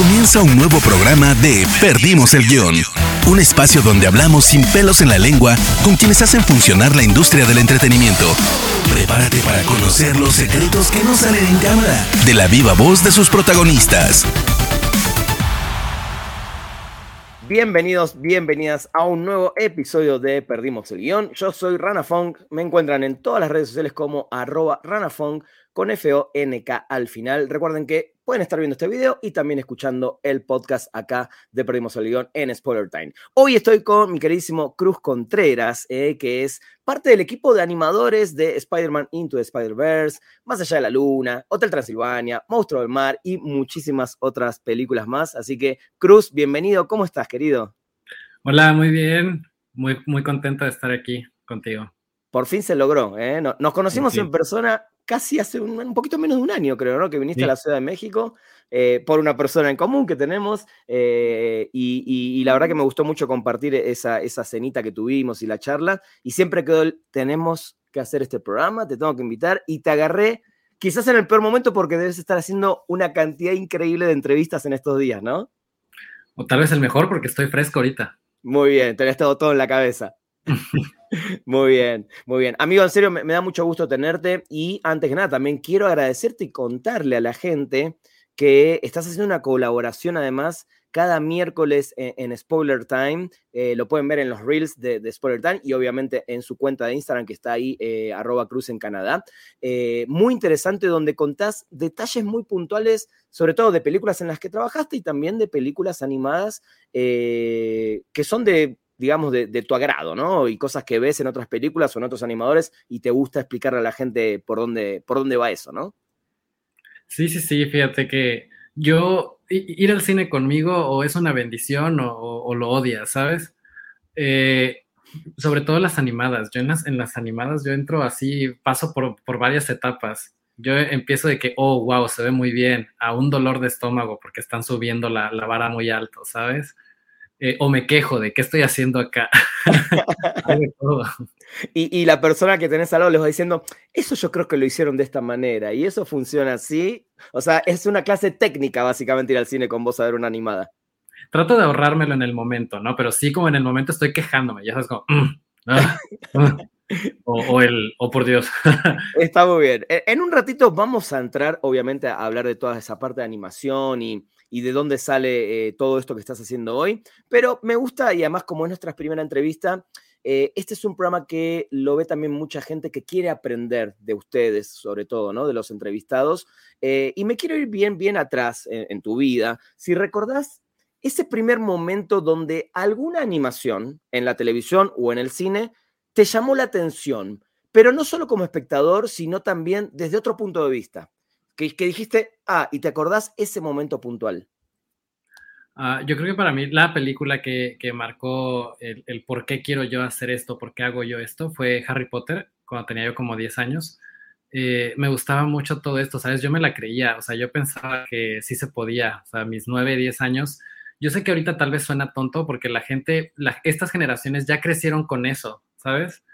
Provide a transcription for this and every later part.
Comienza un nuevo programa de Perdimos el Guión. Un espacio donde hablamos sin pelos en la lengua con quienes hacen funcionar la industria del entretenimiento. Prepárate para conocer los secretos que no salen en cámara de la viva voz de sus protagonistas. Bienvenidos, bienvenidas a un nuevo episodio de Perdimos el Guión. Yo soy Rana Fong. Me encuentran en todas las redes sociales como arroba ranafong con F-O-N-K al final. Recuerden que pueden estar viendo este video y también escuchando el podcast acá de Perdimos el Guión en Spoiler Time. Hoy estoy con mi queridísimo Cruz Contreras, eh, que es parte del equipo de animadores de Spider-Man Into the Spider-Verse, Más allá de la luna, Hotel Transilvania, Monstruo del Mar y muchísimas otras películas más. Así que, Cruz, bienvenido. ¿Cómo estás, querido? Hola, muy bien. Muy, muy contento de estar aquí contigo. Por fin se logró. ¿eh? Nos conocimos en persona casi hace un, poquito menos de un año, creo, ¿no? Que viniste a la Ciudad de México eh, por una persona en común que tenemos. Eh, y, la verdad que me gustó mucho compartir esa, esa cenita que tuvimos y la charla. Y siempre quedó el, tenemos que hacer este programa, te tengo que invitar. Y te agarré quizás en el peor momento porque debes estar haciendo una cantidad increíble de entrevistas en estos días, ¿no? O tal vez el mejor porque estoy fresco ahorita. Muy bien, tenés todo, todo en la cabeza. Muy bien, muy bien. Amigo, en serio, me, da mucho gusto tenerte y antes que nada, también quiero agradecerte y contarle a la gente que estás haciendo una colaboración además cada miércoles en, Spoiler Time. Eh, lo pueden ver en los reels de, Spoiler Time y obviamente en su cuenta de Instagram que está ahí, eh, arroba cruz en Canadá. Eh, muy interesante donde contás detalles muy puntuales, sobre todo de películas en las que trabajaste y también de películas animadas que son de digamos, de, tu agrado, ¿no? Y cosas que ves en otras películas o en otros animadores y te gusta explicarle a la gente por dónde, por dónde va eso, ¿no? Sí, sí, sí, fíjate que yo, ir al cine conmigo o es una bendición o, lo odias, ¿sabes? Eh, sobre todo las animadas. Yo en las, en las animadas yo entro así, paso por, por varias etapas. Yo empiezo de que, oh, wow, se ve muy bien, a un dolor de estómago porque están subiendo la, la vara muy alto, ¿sabes? Eh, o me quejo de qué estoy haciendo acá. y, la persona que tenés al lado les va diciendo, eso yo creo que lo hicieron de esta manera y eso funciona así. O sea, es una clase técnica básicamente ir al cine con vos a ver una animada. Trato de ahorrármelo en el momento, ¿no? Pero sí como en el momento estoy quejándome, ya sabes como... Mm, ah, ah". O, el, o por Dios. Está muy bien. E, en un ratito vamos a entrar, obviamente, a hablar de toda esa parte de animación y, y de dónde sale eh, todo esto que estás haciendo hoy. Pero me gusta, y además como es nuestra primera entrevista, eh, este es un programa que lo ve también mucha gente que quiere aprender de ustedes, sobre todo, ¿no? De los entrevistados. Eh, y me quiero ir bien, bien atrás en, tu vida. Si recordás ese primer momento donde alguna animación en la televisión o en el cine te llamó la atención, pero no solo como espectador, sino también desde otro punto de vista que, dijiste, ah, y te acordás ese momento puntual. Ah, yo creo que para mí la película que, marcó el, por qué quiero yo hacer esto, por qué hago yo esto, fue Harry Potter, cuando tenía yo como 10 años. Eh, me gustaba mucho todo esto, ¿sabes? Yo me la creía, o sea, yo pensaba que sí se podía, o sea, mis 9, 10 años. Yo sé que ahorita tal vez suena tonto porque la gente, estas generaciones ya crecieron con eso, ¿sabes?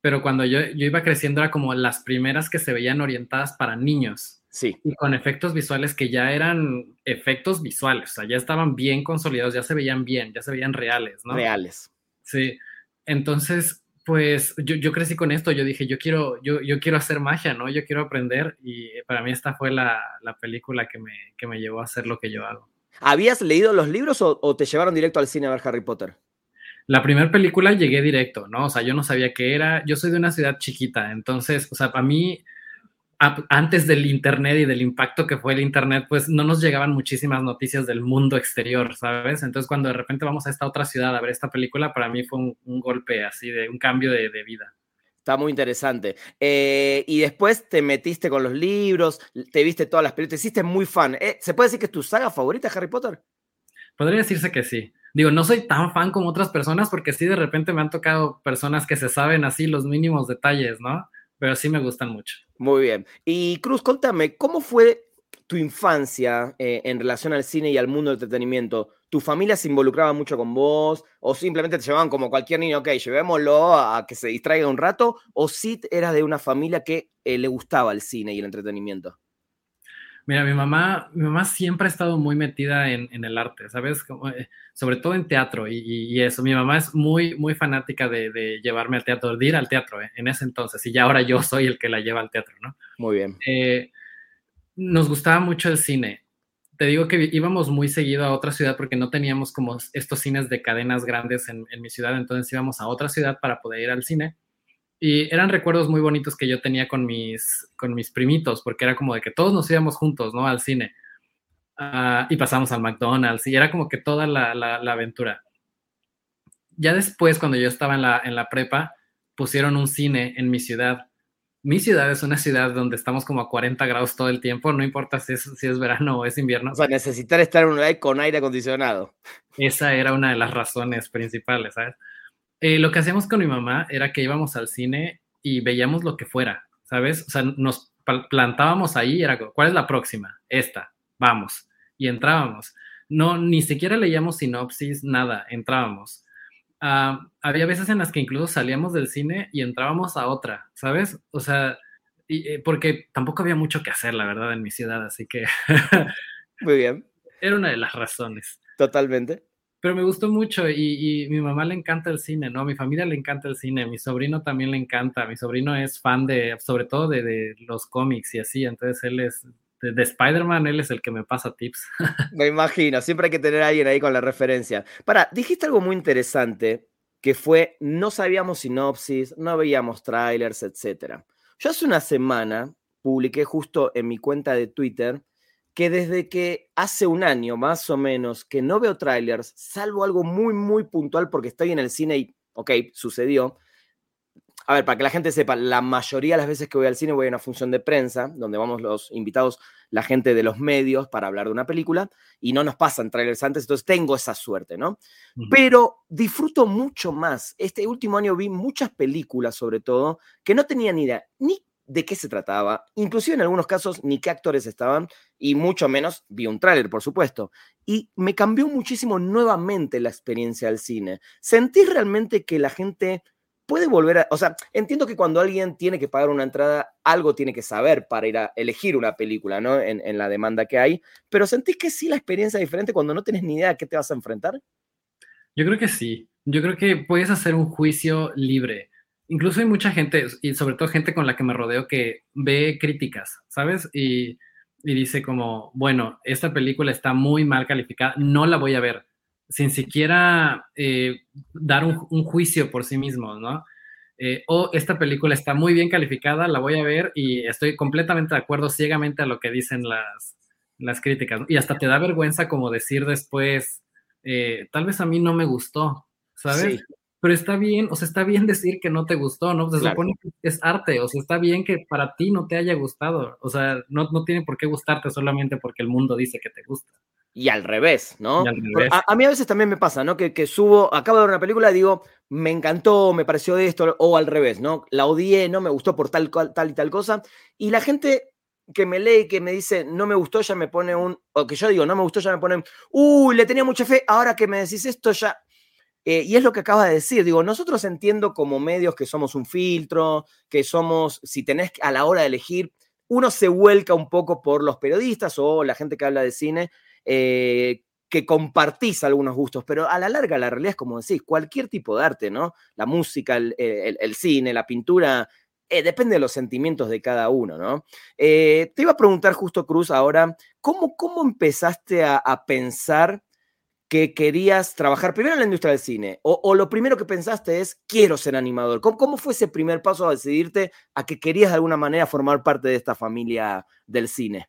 Pero cuando yo, yo iba creciendo era como las primeras que se veían orientadas para niños, Sí. Y con efectos visuales que ya eran efectos visuales, o sea, ya estaban bien consolidados, ya se veían bien, ya se veían reales, ¿no? Reales. Sí. Entonces, pues yo, yo crecí con esto, yo dije, yo quiero, yo, yo quiero hacer magia, ¿no? Yo quiero aprender y para mí esta fue la, la película que me, que me llevó a hacer lo que yo hago. ¿Habías leído los libros o, o te llevaron directo al cine a ver Harry Potter? La primera película llegué directo, ¿no? O sea, yo no sabía qué era, yo soy de una ciudad chiquita, entonces, o sea, para mí antes del Internet y del impacto que fue el Internet, pues no nos llegaban muchísimas noticias del mundo exterior, ¿sabes? Entonces cuando de repente vamos a esta otra ciudad a ver esta película, para mí fue un, golpe así, de un cambio de, vida. Está muy interesante. Eh, y después te metiste con los libros, te viste todas las películas, te hiciste muy fan. Eh, ¿Se puede decir que es tu saga favorita, Harry Potter? Podría decirse que sí. Digo, no soy tan fan como otras personas porque sí de repente me han tocado personas que se saben así los mínimos detalles, ¿no? Pero sí me gustan mucho. Muy bien. Y Cruz, contame, ¿cómo fue tu infancia eh, en relación al cine y al mundo del entretenimiento? ¿Tu familia se involucraba mucho con vos? ¿O simplemente te llevaban como cualquier niño, ok, llevémoslo a que se distraiga un rato? ¿O sí eras de una familia que eh, le gustaba el cine y el entretenimiento? Mira, mi mamá, mi mamá siempre ha estado muy metida en, en el arte, ¿sabes? Como, eh, sobre todo en teatro y, y, eso. Mi mamá es muy, muy fanática de, de, llevarme al teatro, de ir al teatro eh, en ese entonces. Y ya ahora yo soy el que la lleva al teatro, ¿no? Muy bien. Eh, nos gustaba mucho el cine. Te digo que íbamos muy seguido a otra ciudad porque no teníamos como estos cines de cadenas grandes en, en mi ciudad, entonces íbamos a otra ciudad para poder ir al cine. Y eran recuerdos muy bonitos que yo tenía con mis, con mis primitos, porque era como de que todos nos íbamos juntos, ¿no? Al cine. Uh, y pasamos al McDonald's, y era como que toda la, la, la, aventura. Ya después, cuando yo estaba en la, en la prepa, pusieron un cine en mi ciudad. Mi ciudad es una ciudad donde estamos como a 40 grados todo el tiempo, no importa si es, si es verano o es invierno. O sea, necesitar estar en un lugar con aire acondicionado. Esa era una de las razones principales, ¿sabes? Eh, lo que hacíamos con mi mamá era que íbamos al cine y veíamos lo que fuera, ¿sabes? O sea, nos plantábamos ahí, era, ¿cuál es la próxima? Esta, vamos. Y entrábamos. No, ni siquiera leíamos sinopsis, nada, entrábamos. Uh, había veces en las que incluso salíamos del cine y entrábamos a otra, ¿sabes? O sea, y, eh, porque tampoco había mucho que hacer, la verdad, en mi ciudad, así que... Muy bien. Era una de las razones. Totalmente pero me gustó mucho y, y, mi mamá le encanta el cine, ¿no? Mi familia le encanta el cine, mi sobrino también le encanta, mi sobrino es fan de, sobre todo de, los cómics y así, entonces él es, de, de Spider-Man, él es el que me pasa tips. Me imagino, siempre hay que tener a alguien ahí con la referencia. Para, dijiste algo muy interesante, que fue, no sabíamos sinopsis, no veíamos trailers, etc. Yo hace una semana publiqué justo en mi cuenta de Twitter, que desde que hace un año más o menos que no veo trailers, salvo algo muy, muy puntual porque estoy en el cine y, ok, sucedió. A ver, para que la gente sepa, la mayoría de las veces que voy al cine voy a una función de prensa, donde vamos los invitados, la gente de los medios para hablar de una película, y no nos pasan trailers antes, entonces tengo esa suerte, ¿no? Uh -huh. Pero disfruto mucho más. Este último año vi muchas películas, sobre todo, que no tenía ni idea ni de qué se trataba, inclusive en algunos casos ni qué actores estaban, y mucho menos vi un tráiler, por supuesto. Y me cambió muchísimo nuevamente la experiencia del cine. Sentí realmente que la gente puede volver a, o sea, entiendo que cuando alguien tiene que pagar una entrada, algo tiene que saber para ir a elegir una película, ¿no? En, en la demanda que hay, pero sentís que sí la experiencia es diferente cuando no tienes ni idea a qué te vas a enfrentar. Yo creo que sí. Yo creo que puedes hacer un juicio libre incluso hay mucha gente, y sobre todo gente con la que me rodeo, que ve críticas, ¿sabes? Y, dice como, bueno, esta película está muy mal calificada, no la voy a ver, sin siquiera eh, dar un, un, juicio por sí mismo, ¿no? Eh, o esta película está muy bien calificada, la voy a ver y estoy completamente de acuerdo ciegamente a lo que dicen las, las críticas. Y hasta te da vergüenza como decir después, eh, tal vez a mí no me gustó, ¿sabes? Sí pero está bien, o sea, está bien decir que no te gustó, ¿no? Se claro. supone que es arte, o sea, está bien que para ti no te haya gustado, o sea, no, no tiene por qué gustarte solamente porque el mundo dice que te gusta. Y al revés, ¿no? Al revés. A, a, mí a veces también me pasa, ¿no? Que, que, subo, acabo de ver una película y digo, me encantó, me pareció esto, o al revés, ¿no? La odié, no me gustó por tal, tal y tal cosa, y la gente que me lee, que me dice, no me gustó, ya me pone un, o que yo digo, no me gustó, ya me ponen, uy, le tenía mucha fe, ahora que me decís esto, ya, eh, y es lo que acaba de decir, digo, nosotros entiendo como medios que somos un filtro, que somos, si tenés a la hora de elegir, uno se vuelca un poco por los periodistas o la gente que habla de cine, eh, que compartís algunos gustos, pero a la larga la realidad es como decís, cualquier tipo de arte, ¿no? La música, el, cine, la pintura, eh, depende de los sentimientos de cada uno, ¿no? Te iba a preguntar justo, Cruz, ahora, ¿cómo, cómo empezaste a pensar que querías trabajar primero en la industria del cine o, lo primero que pensaste es quiero ser animador? ¿Cómo, ¿Cómo, fue ese primer paso a decidirte a que querías de alguna manera formar parte de esta familia del cine?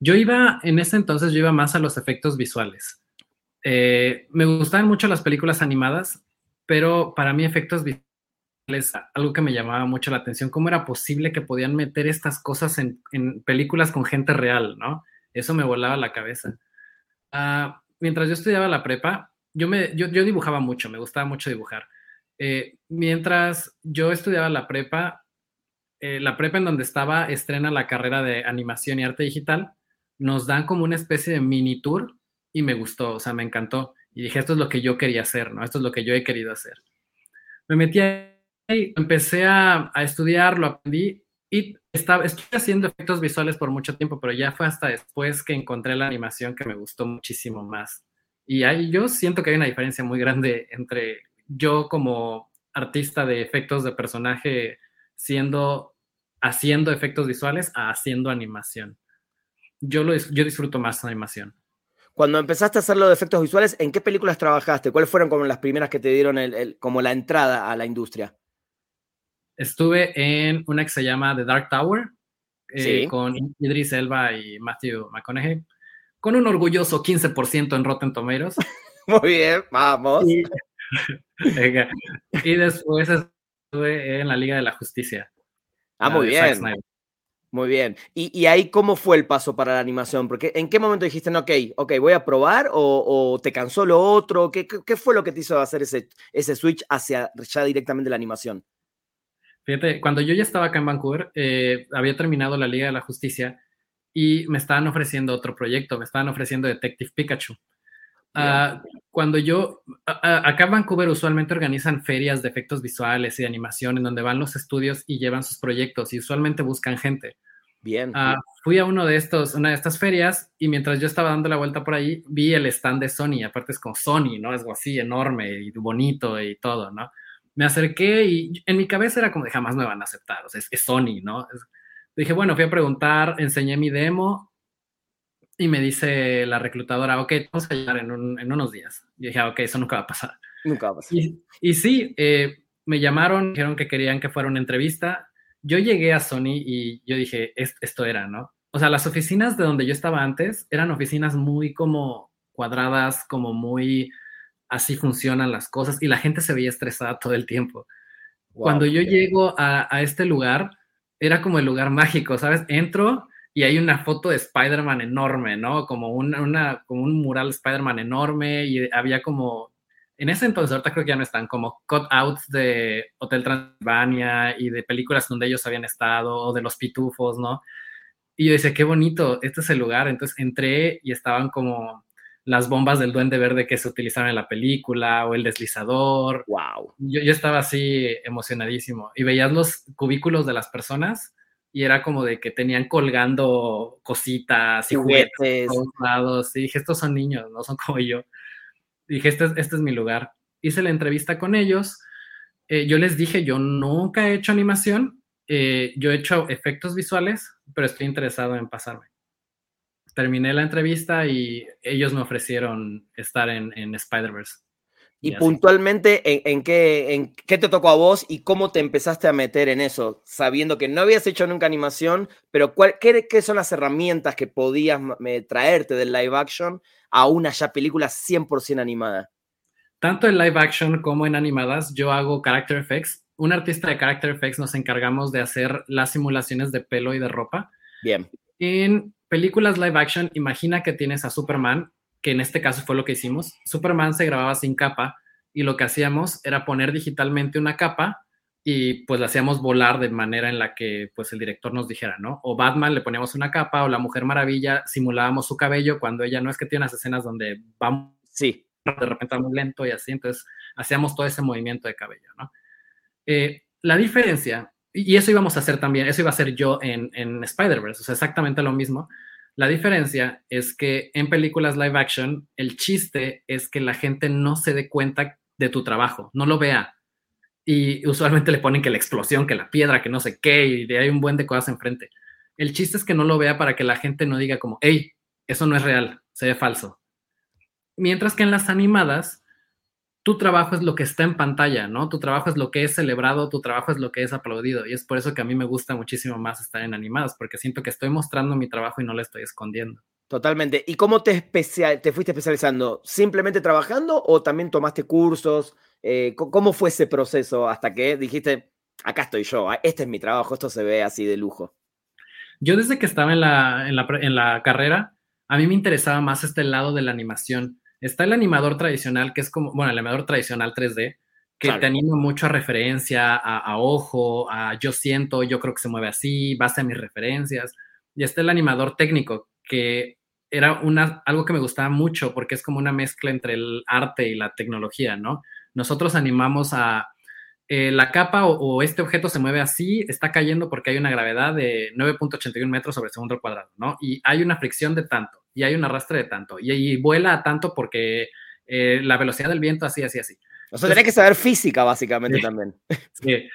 Yo iba, en ese entonces yo iba más a los efectos visuales. Eh, me gustaban mucho las películas animadas, pero para mí efectos visuales, algo que me llamaba mucho la atención, cómo era posible que podían meter estas cosas en, en películas con gente real, ¿no? Eso me volaba la cabeza. Uh, mientras yo estudiaba la prepa, yo, me, yo, yo dibujaba mucho, me gustaba mucho dibujar. Eh, mientras yo estudiaba la prepa, eh, la prepa en donde estaba estrena la carrera de animación y arte digital, nos dan como una especie de mini tour y me gustó, o sea, me encantó. Y dije, esto es lo que yo quería hacer, ¿no? Esto es lo que yo he querido hacer. Me metí ahí, empecé a, a estudiar, lo aprendí y estaba, estuve haciendo efectos visuales por mucho tiempo, pero ya fue hasta después que encontré la animación que me gustó muchísimo más. Y ahí yo siento que hay una diferencia muy grande entre yo como artista de efectos de personaje siendo, haciendo efectos visuales a haciendo animación. Yo, lo, yo disfruto más animación. Cuando empezaste a hacer los efectos visuales, ¿en qué películas trabajaste? ¿Cuáles fueron como las primeras que te dieron como la entrada a la industria? Estuve en una que se llama The Dark Tower, eh, con Idris Elba y Matthew McConaughey, con un orgulloso 15% en Rotten Tomatoes. Muy bien, vamos. Y, y después estuve en la Liga de la Justicia. Ah, muy bien. Muy bien. ¿Y, ahí cómo fue el paso para la animación? Porque ¿en qué momento dijiste, no, ok, ok, voy a probar o, te cansó lo otro? ¿Qué, ¿Qué, fue lo que te hizo hacer ese, ese switch hacia ya directamente la animación? Fíjate, cuando yo ya estaba acá en Vancouver, eh, había terminado la Liga de la Justicia y me estaban ofreciendo otro proyecto, me estaban ofreciendo Detective Pikachu. Ah, cuando yo, acá en Vancouver usualmente organizan ferias de efectos visuales y de animación en donde van los estudios y llevan sus proyectos y usualmente buscan gente. Bien. Ah, fui a uno de estos, una de estas ferias y mientras yo estaba dando la vuelta por ahí, vi el stand de Sony, aparte es como Sony, ¿no? Es algo así enorme y bonito y todo, ¿no? Me acerqué y en mi cabeza era como de jamás me van a aceptar, o sea, es, Sony, ¿no? dije, bueno, fui a preguntar, enseñé mi demo y me dice la reclutadora, ok, vamos a llegar en, unos días. Y dije, ah, ok, eso nunca va a pasar. Nunca va a pasar. Y, sí, eh, me llamaron, dijeron que querían que fuera una entrevista. Yo llegué a Sony y yo dije, esto era, ¿no? O sea, las oficinas de donde yo estaba antes eran oficinas muy como cuadradas, como muy así funcionan las cosas y la gente se veía estresada todo el tiempo. Cuando yo llego a, a este lugar, era como el lugar mágico, ¿sabes? Entro y hay una foto de Spider-Man enorme, ¿no? Como, una, como un mural Spider-Man enorme y había como, en ese entonces, ahorita creo que ya no están, como cutouts de Hotel Transylvania y de películas donde ellos habían estado, o de los pitufos, ¿no? Y yo decía, qué bonito, este es el lugar. Entonces entré y estaban como las bombas del duende verde que se utilizaron en la película o el deslizador. Wow. Yo, yo estaba así emocionadísimo y veías los cubículos de las personas y era como de que tenían colgando cositas y juguetes, todos lados. Y dije, estos son niños, no son como yo. dije, este es, este es mi lugar. Hice la entrevista con ellos. Eh, yo les dije, yo nunca he hecho animación, eh, yo he hecho efectos visuales, pero estoy interesado en pasarme. Terminé la entrevista y ellos me ofrecieron estar en, en Spider-Verse. Y, puntualmente, ¿en, qué, ¿en qué te tocó a vos y cómo te empezaste a meter en eso? Sabiendo que no habías hecho nunca animación, pero qué, qué, son las herramientas que podías traerte del live action a una ya película 100% animada? Tanto en live action como en animadas, yo hago character effects. Un artista de character effects nos encargamos de hacer las simulaciones de pelo y de ropa. Bien. En películas live action, imagina que tienes a Superman que en este caso fue lo que hicimos. Superman se grababa sin capa y lo que hacíamos era poner digitalmente una capa y pues la hacíamos volar de manera en la que pues el director nos dijera, ¿no? O Batman le poníamos una capa o la Mujer Maravilla simulábamos su cabello cuando ella no es que tiene unas escenas donde vamos sí. de repente muy lento y así, entonces hacíamos todo ese movimiento de cabello, ¿no? Eh, la diferencia, y eso íbamos a hacer también, eso iba a ser yo en, en Spider-Verse, o sea, exactamente lo mismo, la diferencia es que en películas live action, el chiste es que la gente no se dé cuenta de tu trabajo, no lo vea. Y usualmente le ponen que la explosión, que la piedra, que no sé qué, y hay un buen de cosas enfrente. El chiste es que no lo vea para que la gente no diga como, hey, eso no es real, se ve falso. Mientras que en las animadas, tu trabajo es lo que está en pantalla, ¿no? Tu trabajo es lo que es celebrado, tu trabajo es lo que es aplaudido. Y es por eso que a mí me gusta muchísimo más estar en animadas, porque siento que estoy mostrando mi trabajo y no lo estoy escondiendo. Totalmente. ¿Y cómo te, especial, te fuiste especializando? ¿Simplemente trabajando o también tomaste cursos? Eh, ¿Cómo fue ese proceso hasta que dijiste, acá estoy yo, ah, este es mi trabajo, esto se ve así de lujo? Yo desde que estaba en la, en la, en la carrera, a mí me interesaba más este lado de la animación Está el animador tradicional, que es como, bueno, el animador tradicional 3D, que te anima mucho a referencia, a, ojo, a yo siento, yo creo que se mueve así, base a mis referencias. Y está el animador técnico, que era una, algo que me gustaba mucho porque es como una mezcla entre el arte y la tecnología, ¿no? Nosotros animamos a eh, la capa o, este objeto se mueve así, está cayendo porque hay una gravedad de 9.81 metros sobre segundo cuadrado, ¿no? Y hay una fricción de tanto, y hay un arrastre de tanto, y, vuela a tanto porque eh, la velocidad del viento así, así, así. O sea, tiene que saber física básicamente también. Sí.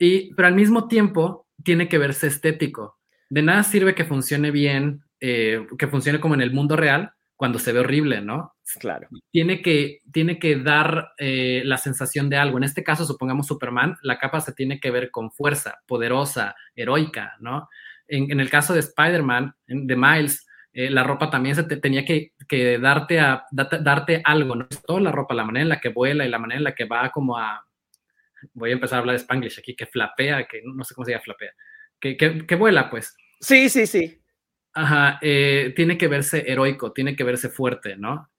Y, pero al mismo tiempo tiene que verse estético. De nada sirve que funcione bien, eh, que funcione como en el mundo real, cuando se ve horrible, ¿no? Claro. Tiene que, tiene que dar eh, la sensación de algo. En este caso, supongamos Superman, la capa se tiene que ver con fuerza, poderosa, heroica, ¿no? En, el caso de Spider-Man, de Miles, eh, la ropa también se te, tenía que, darte, a, darte algo, ¿no? Toda la ropa, la manera en la que vuela y la manera en la que va como a... Voy a empezar a hablar de Spanglish aquí, que flapea, que no sé cómo se llama flapea, que, que, que vuela, pues. Sí, sí, sí. Ajá, eh, tiene que verse heroico, tiene que verse fuerte, ¿no?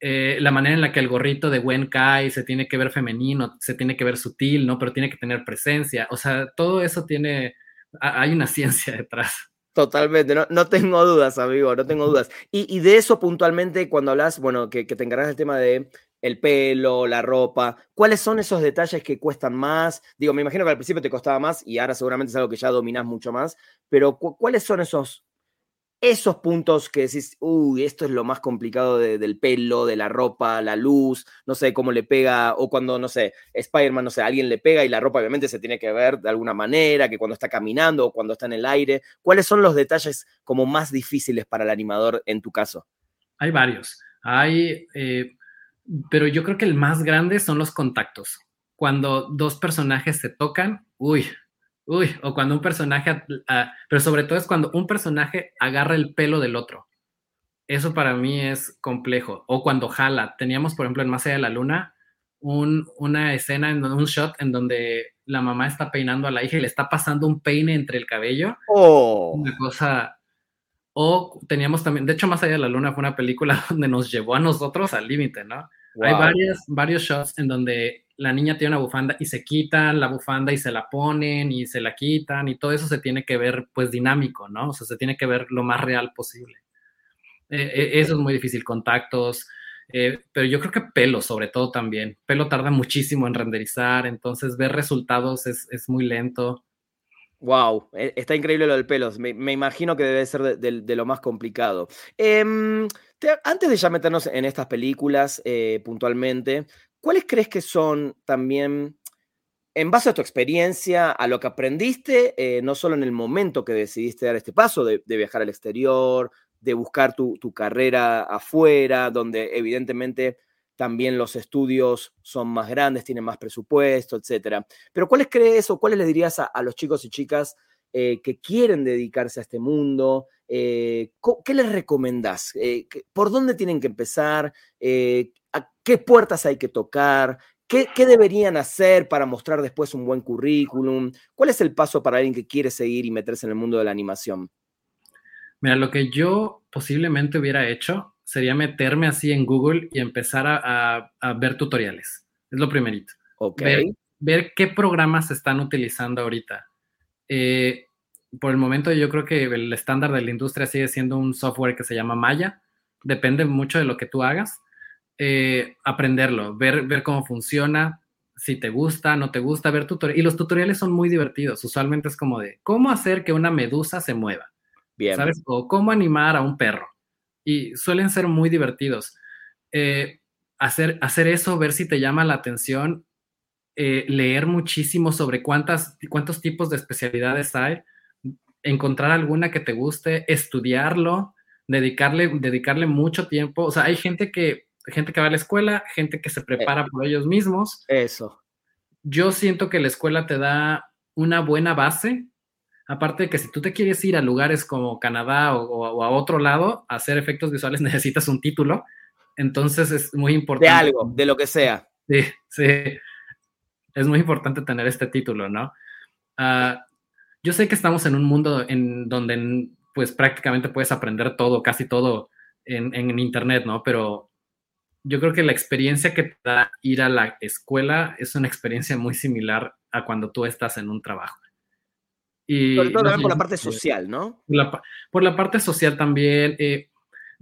Eh, la manera en la que el gorrito de Gwen cae se tiene que ver femenino, se tiene que ver sutil, ¿no? Pero tiene que tener presencia. O sea, todo eso tiene, hay una ciencia detrás. Totalmente, no, no tengo dudas, amigo, no tengo dudas. Y, de eso puntualmente, cuando hablas, bueno, que, que te encargas del tema de el pelo, la ropa, ¿cuáles son esos detalles que cuestan más? Digo, me imagino que al principio te costaba más y ahora seguramente es algo que ya dominas mucho más, pero ¿cuáles son esos esos puntos que decís, uy, esto es lo más complicado del pelo, de la ropa, la luz, no sé cómo le pega, o cuando, no sé, Spider-Man, no sé, alguien le pega y la ropa obviamente se tiene que ver de alguna manera, que cuando está caminando o cuando está en el aire. ¿Cuáles son los detalles como más difíciles para el animador en tu caso? Hay varios. Hay, eh, pero yo creo que el más grande son los contactos. Cuando dos personajes se tocan, uy, Uy, o cuando un personaje, pero sobre todo es cuando un personaje agarra el pelo del otro. Eso para mí es complejo. O cuando jala. Teníamos, por ejemplo, en Más allá de la luna, una escena, en un shot en donde la mamá está peinando a la hija y le está pasando un peine entre el cabello. Oh. Una cosa. O teníamos también, de hecho, Más allá de la luna fue una película donde nos llevó a nosotros al límite, ¿no? Hay varios, varios shots en donde la niña tiene una bufanda y se quitan la bufanda y se la ponen y se la quitan y todo eso se tiene que ver pues dinámico, ¿no? O sea, se tiene que ver lo más real posible. Eh, eh, eso es muy difícil, contactos, eh, pero yo creo que pelo sobre todo también. Pelo tarda muchísimo en renderizar, entonces ver resultados es, muy lento. Wow, está increíble lo del pelo. Me, imagino que debe ser de, lo más complicado. Em, antes de ya meternos en estas películas puntualmente, ¿cuáles crees que son también, en base a tu experiencia, a lo que aprendiste, eh, no solo en el momento que decidiste dar este paso de, viajar al exterior, de buscar tu, carrera afuera, donde evidentemente también los estudios son más grandes, tienen más presupuesto, etcétera. Pero ¿cuáles crees o cuáles le dirías a, los chicos y chicas eh, que quieren dedicarse a este mundo? Eh, ¿Qué les recomendás? ¿Por dónde tienen que empezar? qué puertas hay que tocar, ¿Qué, deberían hacer para mostrar después un buen currículum? ¿Cuál es el paso para alguien que quiere seguir y meterse en el mundo de la animación? Mira, lo que yo posiblemente hubiera hecho sería meterme así en Google y empezar a, ver tutoriales. Es lo primerito. Ver, qué programas se están utilizando ahorita. Eh, por el momento yo creo que el estándar de la industria sigue siendo un software que se llama Maya. Depende mucho de lo que tú hagas. Eh, aprenderlo, ver, ver cómo funciona, si te gusta, no te gusta, ver tutoriales. Y los tutoriales son muy divertidos. Usualmente es como de cómo hacer que una medusa se mueva. Bien. ¿Sabes? O cómo animar a un perro. Y suelen ser muy divertidos. Eh, hacer, hacer eso, ver si te llama la atención, eh, leer muchísimo sobre cuántas, cuántos tipos de especialidades hay, encontrar alguna que te guste, estudiarlo, dedicarle, dedicarle mucho tiempo. O sea, hay gente que gente que va a la escuela, gente que se eh, prepara por ellos mismos. Eso. Yo siento que la escuela te da una buena base. Aparte de que si tú te quieres ir a lugares como Canadá o, a otro lado a hacer efectos visuales, necesitas un título. Entonces es muy importante. De algo, de lo que sea. Sí, sí. Es muy importante tener este título, ¿no? Ah, yo sé que estamos en un mundo en donde pues prácticamente puedes aprender todo, casi todo en, en Internet, ¿no? Pero yo creo que la experiencia que te da ir a la escuela es una experiencia muy similar a cuando tú estás en un trabajo. Y, Sobre todo por la parte social, ¿no? por la parte social también. Eh,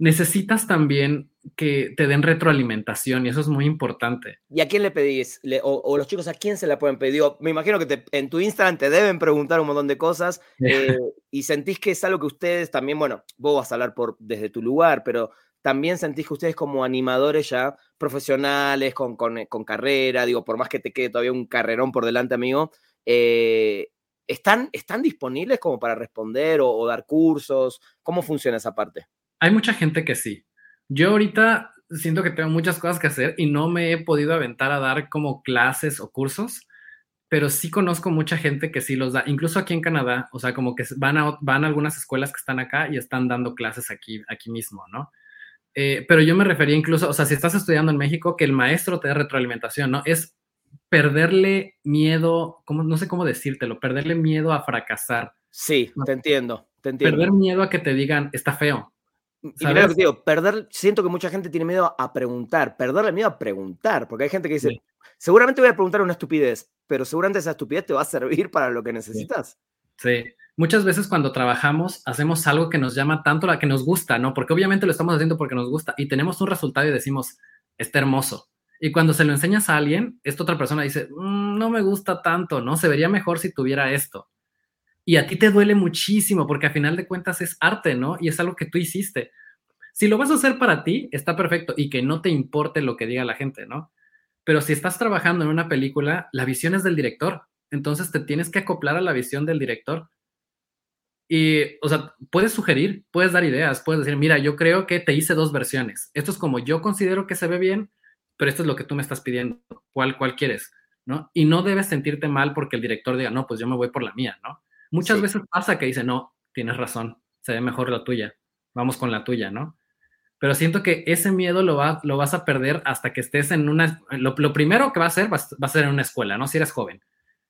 necesitas también que te den retroalimentación y eso es muy importante. ¿Y a quién le pedís? o, los chicos a quién se la pueden pedir? me imagino que en tu Instagram te deben preguntar un montón de cosas eh, y sentís que es algo que ustedes también, bueno, vos vas a hablar por, desde tu lugar, pero también sentís que ustedes como animadores ya profesionales, con, con, carrera, digo, por más que te quede todavía un carrerón por delante, amigo, eh, ¿están, ¿están disponibles como para responder o dar cursos? ¿Cómo funciona esa parte? Hay mucha gente que sí. Yo ahorita siento que tengo muchas cosas que hacer y no me he podido aventar a dar como clases o cursos, pero sí conozco mucha gente que sí los da, incluso aquí en Canadá, o sea, como que van a, van a algunas escuelas que están acá y están dando clases aquí, aquí mismo, ¿no? Eh, pero yo me refería incluso, o sea, si estás estudiando en México, que el maestro te dé retroalimentación, ¿no? Es perderle miedo, como, no sé cómo decírtelo, perderle miedo a fracasar. Sí, te entiendo, te entiendo. Perder miedo a que te digan, está feo, y mira lo que digo, perder, siento que mucha gente tiene miedo a preguntar, perderle miedo a preguntar, porque hay gente que dice, seguramente voy a preguntar una estupidez, pero seguramente esa estupidez te va a servir para lo que necesitas. Sí. Muchas veces cuando trabajamos hacemos algo que nos llama tanto la que nos gusta, ¿no? Porque obviamente lo estamos haciendo porque nos gusta y tenemos un resultado y decimos, está hermoso. Y cuando se lo enseñas a alguien, esta otra persona dice, mm, no me gusta tanto, ¿no? Se vería mejor si tuviera esto y a ti te duele muchísimo porque a final de cuentas es arte, ¿no? Y es algo que tú hiciste. Si lo vas a hacer para ti, está perfecto y que no te importe lo que diga la gente, ¿no? Pero si estás trabajando en una película, la visión es del director, entonces te tienes que acoplar a la visión del director. Y, o sea, puedes sugerir, puedes dar ideas, puedes decir, mira, yo creo que te hice dos versiones. Esto es como yo considero que se ve bien, pero esto es lo que tú me estás pidiendo. ¿Cuál, cuál quieres? ¿No? Y no debes sentirte mal porque el director diga, no, pues yo me voy por la mía, ¿no? Muchas veces pasa que dice, no, tienes razón, se ve mejor la tuya, vamos con la tuya, ¿no? Pero siento que ese miedo lo, va, lo vas a perder hasta que estés en una... Lo, primero que va a ser, va, a ser en una escuela, ¿no? Si eres joven.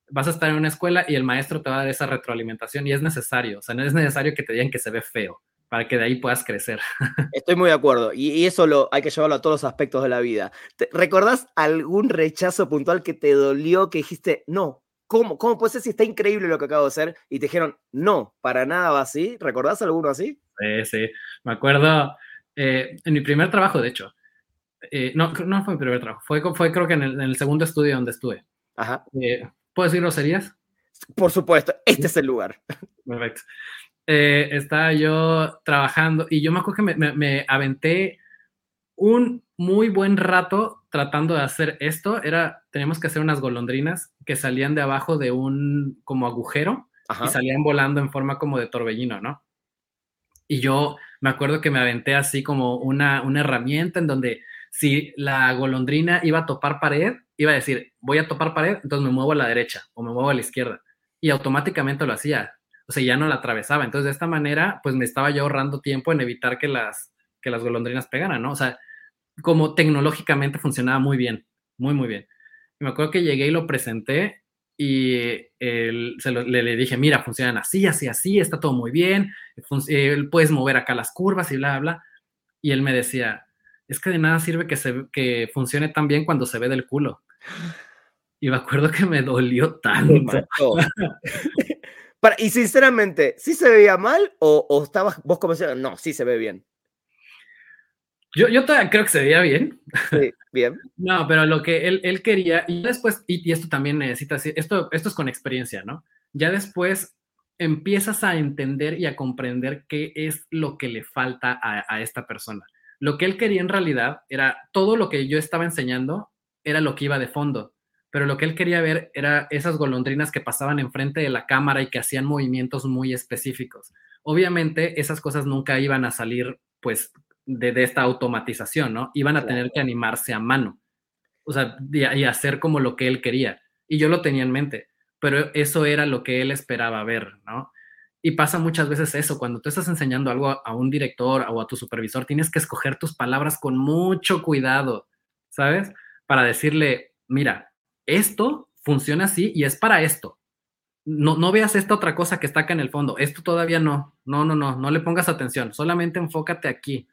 Vas a estar en una escuela y el maestro te va a dar esa retroalimentación y es necesario, o sea, no es necesario que te digan que se ve feo para que de ahí puedas crecer. Estoy muy de acuerdo. Y, eso lo, hay que llevarlo a todos los aspectos de la vida. ¿Recordás algún rechazo puntual que te dolió, que dijiste, no, ¿Cómo, ¿Cómo puede ser si está increíble lo que acabo de hacer? Y te dijeron, no, para nada va así. ¿Recordás alguno así? Sí, sí. Me acuerdo eh, en mi primer trabajo, de hecho. Eh, no, no fue mi primer trabajo. Fue, fue creo que en el, segundo estudio donde estuve. Ajá. Eh, ¿Puedo decir groserías? Por supuesto, este es el lugar. Perfecto. estaba yo trabajando y yo me acuerdo que me, me aventé un muy buen rato tratando de hacer esto. Era, teníamos que hacer unas golondrinas que salían de abajo de un como agujero y salían volando en forma como de torbellino, ¿no? Y yo me acuerdo que me aventé así como una, una herramienta en donde si la golondrina iba a topar pared, iba a decir, voy a topar pared, entonces me muevo a la derecha o me muevo a la izquierda. Y automáticamente lo hacía. O sea, ya no la atravesaba. Entonces, de esta manera, pues me estaba yo ahorrando tiempo en evitar que las, que las golondrinas pegaran, ¿no? O sea, como tecnológicamente funcionaba muy bien, muy, muy bien. Y me acuerdo que llegué y lo presenté y le, dije, mira, funcionan así, así, así, está todo muy bien, puedes mover acá las curvas y bla, bla. Y él me decía, es que de nada sirve que, se, que funcione tan bien cuando se ve del culo. Y me acuerdo que me dolió tanto. y sinceramente, ¿sí se veía mal o, o estabas vos como no, sí se ve bien? Yo, yo todavía creo que se veía bien. Sí, bien. no, pero lo que él, él quería, y después, y, esto también necesita, esto, esto es con experiencia, ¿no? Ya después empiezas a entender y a comprender qué es lo que le falta a, a esta persona. Lo que él quería en realidad era todo lo que yo estaba enseñando, era lo que iba de fondo pero lo que él quería ver era esas golondrinas que pasaban enfrente de la cámara y que hacían movimientos muy específicos. Obviamente esas cosas nunca iban a salir pues de, esta automatización, ¿no? Iban a tener que animarse a mano, o sea, y, hacer como lo que él quería. Y yo lo tenía en mente, pero eso era lo que él esperaba ver, ¿no? Y pasa muchas veces eso, cuando tú estás enseñando algo a, un director o a tu supervisor, tienes que escoger tus palabras con mucho cuidado, ¿sabes? Para decirle, mira, esto funciona así y es para esto. No, no veas esta otra cosa que está acá en el fondo. Esto todavía no. No, no, no. No le pongas atención. Solamente enfócate aquí.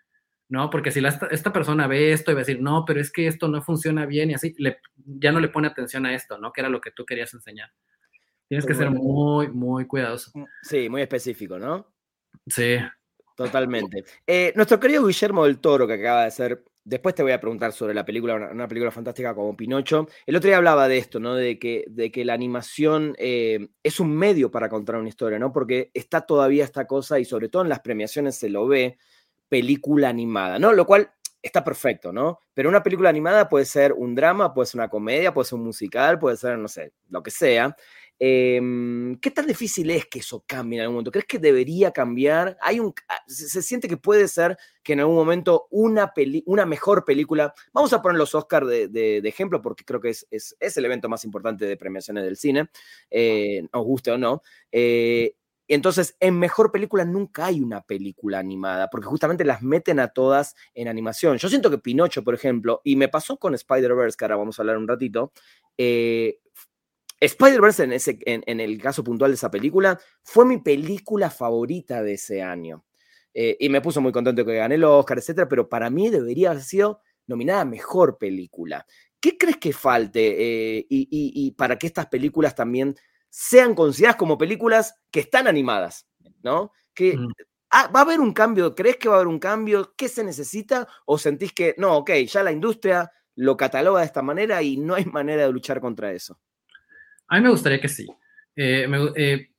¿No? Porque si esta persona ve esto y va a decir, no, pero es que esto no funciona bien y así, le, ya no le pone atención a esto, ¿no? Que era lo que tú querías enseñar. Tienes que ser muy, muy cuidadoso. Mm, sí, muy específico, ¿no? Sí. Totalmente. Eh, nuestro querido Guillermo del Toro, que acaba de ser Después te voy a preguntar sobre la película, una, película fantástica como Pinocho. El otro día hablaba de esto, ¿no? De que, de que la animación eh, es un medio para contar una historia, ¿no? Porque está todavía esta cosa, y sobre todo en las premiaciones se lo ve, película animada, ¿no? Lo cual está perfecto, ¿no? Pero una película animada puede ser un drama, puede ser una comedia, puede ser un musical, puede ser, no sé, lo que sea. Em, ¿Qué tan difícil es que eso cambie en algún momento? ¿Crees que debería cambiar? Hay un, ah, se, siente que puede ser que en algún momento una, una mejor película, vamos a poner los Oscars de, ejemplo porque creo que es, es, el evento más importante de premiaciones del cine, eh, os guste o no. Eh, entonces, en mejor película nunca hay una película animada, porque justamente las meten a todas en animación. Yo siento que Pinocho, por ejemplo, y me pasó con Spider-Verse, que ahora vamos a hablar un ratito, eh, Spider-Verse, en, en, el caso puntual de esa película, fue mi película favorita de ese año. Eh, y me puso muy contento que gané el Oscar, etcétera, pero para mí debería haber sido nominada mejor película. ¿Qué crees que falte eh, y, para que estas películas también sean consideradas como películas que están animadas? ¿No? Que, ah, ¿Va a haber un cambio? ¿Crees que va a haber un cambio? ¿Qué se necesita? ¿O sentís que, no, ok, ya la industria lo cataloga de esta manera y no hay manera de luchar contra eso? A mí me gustaría que sí. Eh, eh,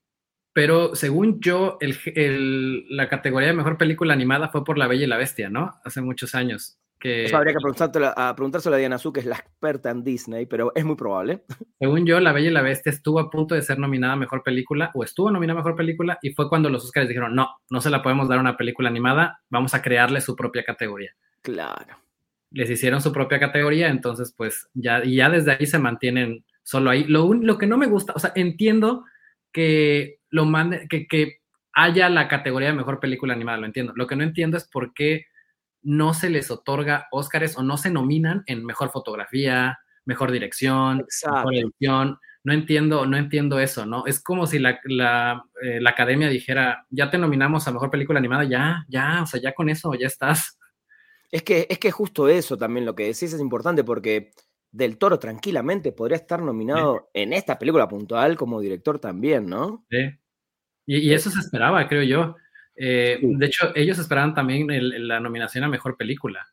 pero según yo, la categoría de mejor película animada fue por La Bella y la Bestia, ¿no? Hace muchos años. Que, Eso habría que preguntárselo a, preguntárselo a Diana Su, que es la experta en Disney, pero es muy probable. Según yo, La Bella y la Bestia estuvo a punto de ser nominada a Mejor Película, o estuvo nominada a Mejor Película, y fue cuando los Oscars dijeron, no, no se la podemos dar a una película animada, vamos a crearle su propia categoría. Claro. Les hicieron su propia categoría, entonces pues ya, y ya desde ahí se mantienen solo ahí. Lo, lo que no me gusta, o sea, entiendo que lo mande, que, que haya la categoría de mejor película animada, lo entiendo. Lo que no entiendo es por qué no se les otorga Óscares o no se nominan en mejor fotografía, mejor dirección, mejor edición. No entiendo, no entiendo eso, ¿no? Es como si la, la, eh, la, academia dijera, ya te nominamos a mejor película animada, ya, ya, o sea, ya con eso, ya estás. Es que, es que justo eso también lo que decís es importante porque del Toro tranquilamente podría estar nominado en esta película puntual como director también, ¿no? Sí. Y, eso se esperaba, creo yo. Eh, de hecho, ellos esperaban también la nominación a mejor película.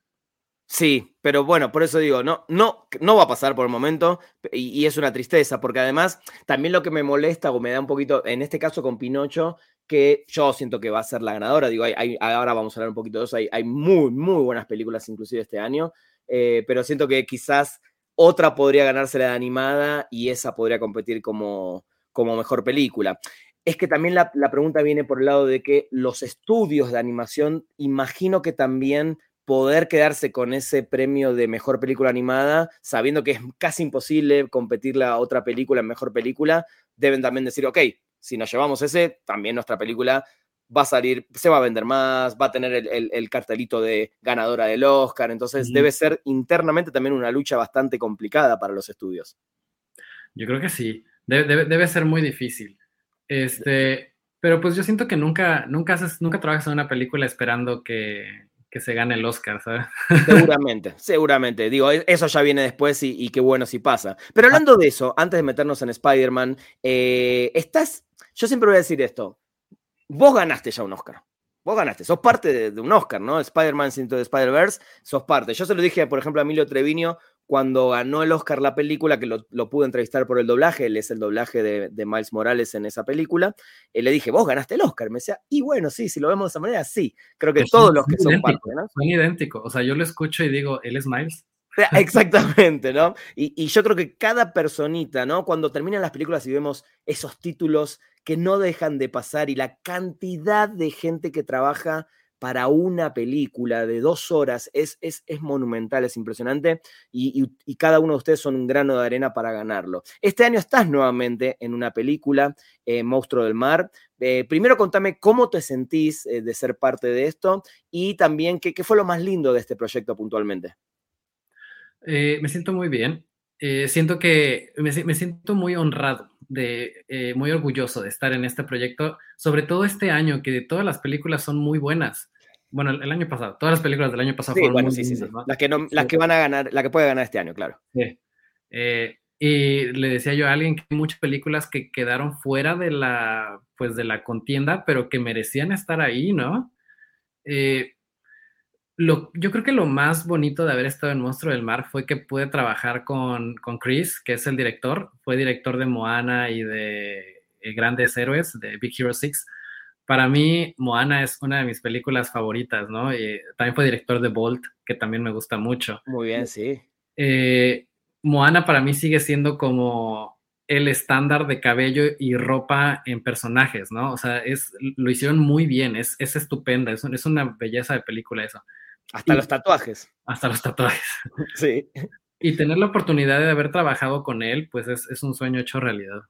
Sí, pero bueno, por eso digo, no, no, no va a pasar por el momento y, es una tristeza, porque además también lo que me molesta o me da un poquito, en este caso con Pinocho, que yo siento que va a ser la ganadora, digo, hay, ahora vamos a hablar un poquito de eso, hay, muy, muy buenas películas inclusive este año, eh, pero siento que quizás otra podría ganarse la de animada y esa podría competir como, como mejor película. Es que también la, pregunta viene por el lado de que los estudios de animación, imagino que también poder quedarse con ese premio de mejor película animada, sabiendo que es casi imposible competir la otra película en mejor película, deben también decir, ok, si nos llevamos ese, también nuestra película va a salir, se va a vender más, va a tener el, cartelito de ganadora del Oscar, entonces debe ser internamente también una lucha bastante complicada para los estudios. Yo creo que sí, debe, ser muy difícil. Este, pero pues yo siento que nunca, nunca, haces, nunca trabajas en una película esperando que, se gane el Oscar, ¿sabes? Seguramente, seguramente. Digo, e, eso ya viene después y, qué bueno si pasa. Pero hablando de eso, antes de meternos en Spider-Man, eh, estás, yo siempre voy a decir esto, vos ganaste ya un Oscar. Vos ganaste, sos parte de, un Oscar, ¿no? Spider-Man Into the Spider-Verse, sos parte. Yo se lo dije, por ejemplo, a Emilio Treviño cuando ganó el Oscar la película, que lo, pude entrevistar por el doblaje, él es el doblaje de, Miles Morales en esa película, eh, le dije, vos ganaste el Oscar. Me decía, y bueno, sí, si lo vemos de esa manera, sí. Creo que todos los que son parte, ¿no? Son idénticos. O sea, yo lo escucho y digo, ¿él es Miles? Exactamente, ¿no? Y, y, yo creo que cada personita, ¿no? Cuando terminan las películas y vemos esos títulos que no dejan de pasar y la cantidad de gente que trabaja para una película de dos horas es, es, es monumental, es impresionante y, cada uno de ustedes son un grano de arena para ganarlo. Este año estás nuevamente en una película, eh, Monstruo del Mar. Eh, primero contame cómo te sentís eh, de ser parte de esto y también qué, qué, fue lo más lindo de este proyecto puntualmente. me siento muy bien. siento que me, me siento muy honrado de eh, muy orgulloso de estar en este proyecto, sobre todo este año, que todas las películas son muy buenas. Bueno, el, año pasado, todas las películas del año pasado fueron muy buenas. Las que, no, las que van a ganar, la que puede ganar este año, claro. Eh, y le decía yo a alguien que hay muchas películas que quedaron fuera de la, pues, de la contienda, pero que merecían estar ahí, ¿no? Eh, yo creo que lo más bonito de haber estado en Monstruo del Mar fue que pude trabajar con, con Chris, que es el director, fue director de Moana y de eh, Grandes Héroes, de Big Hero 6. Para mí, Moana es una de mis películas favoritas, ¿no? Y también fue director de Bolt, que también me gusta mucho. Muy bien, sí. Eh, Moana para mí sigue siendo como el estándar de cabello y ropa en personajes, ¿no? O sea, es, lo hicieron muy bien, es, es estupenda, es, es una belleza de película eso. Hasta los tatuajes. Hasta los tatuajes. Sí. Y tener la oportunidad de haber trabajado con él, pues es, un sueño hecho realidad.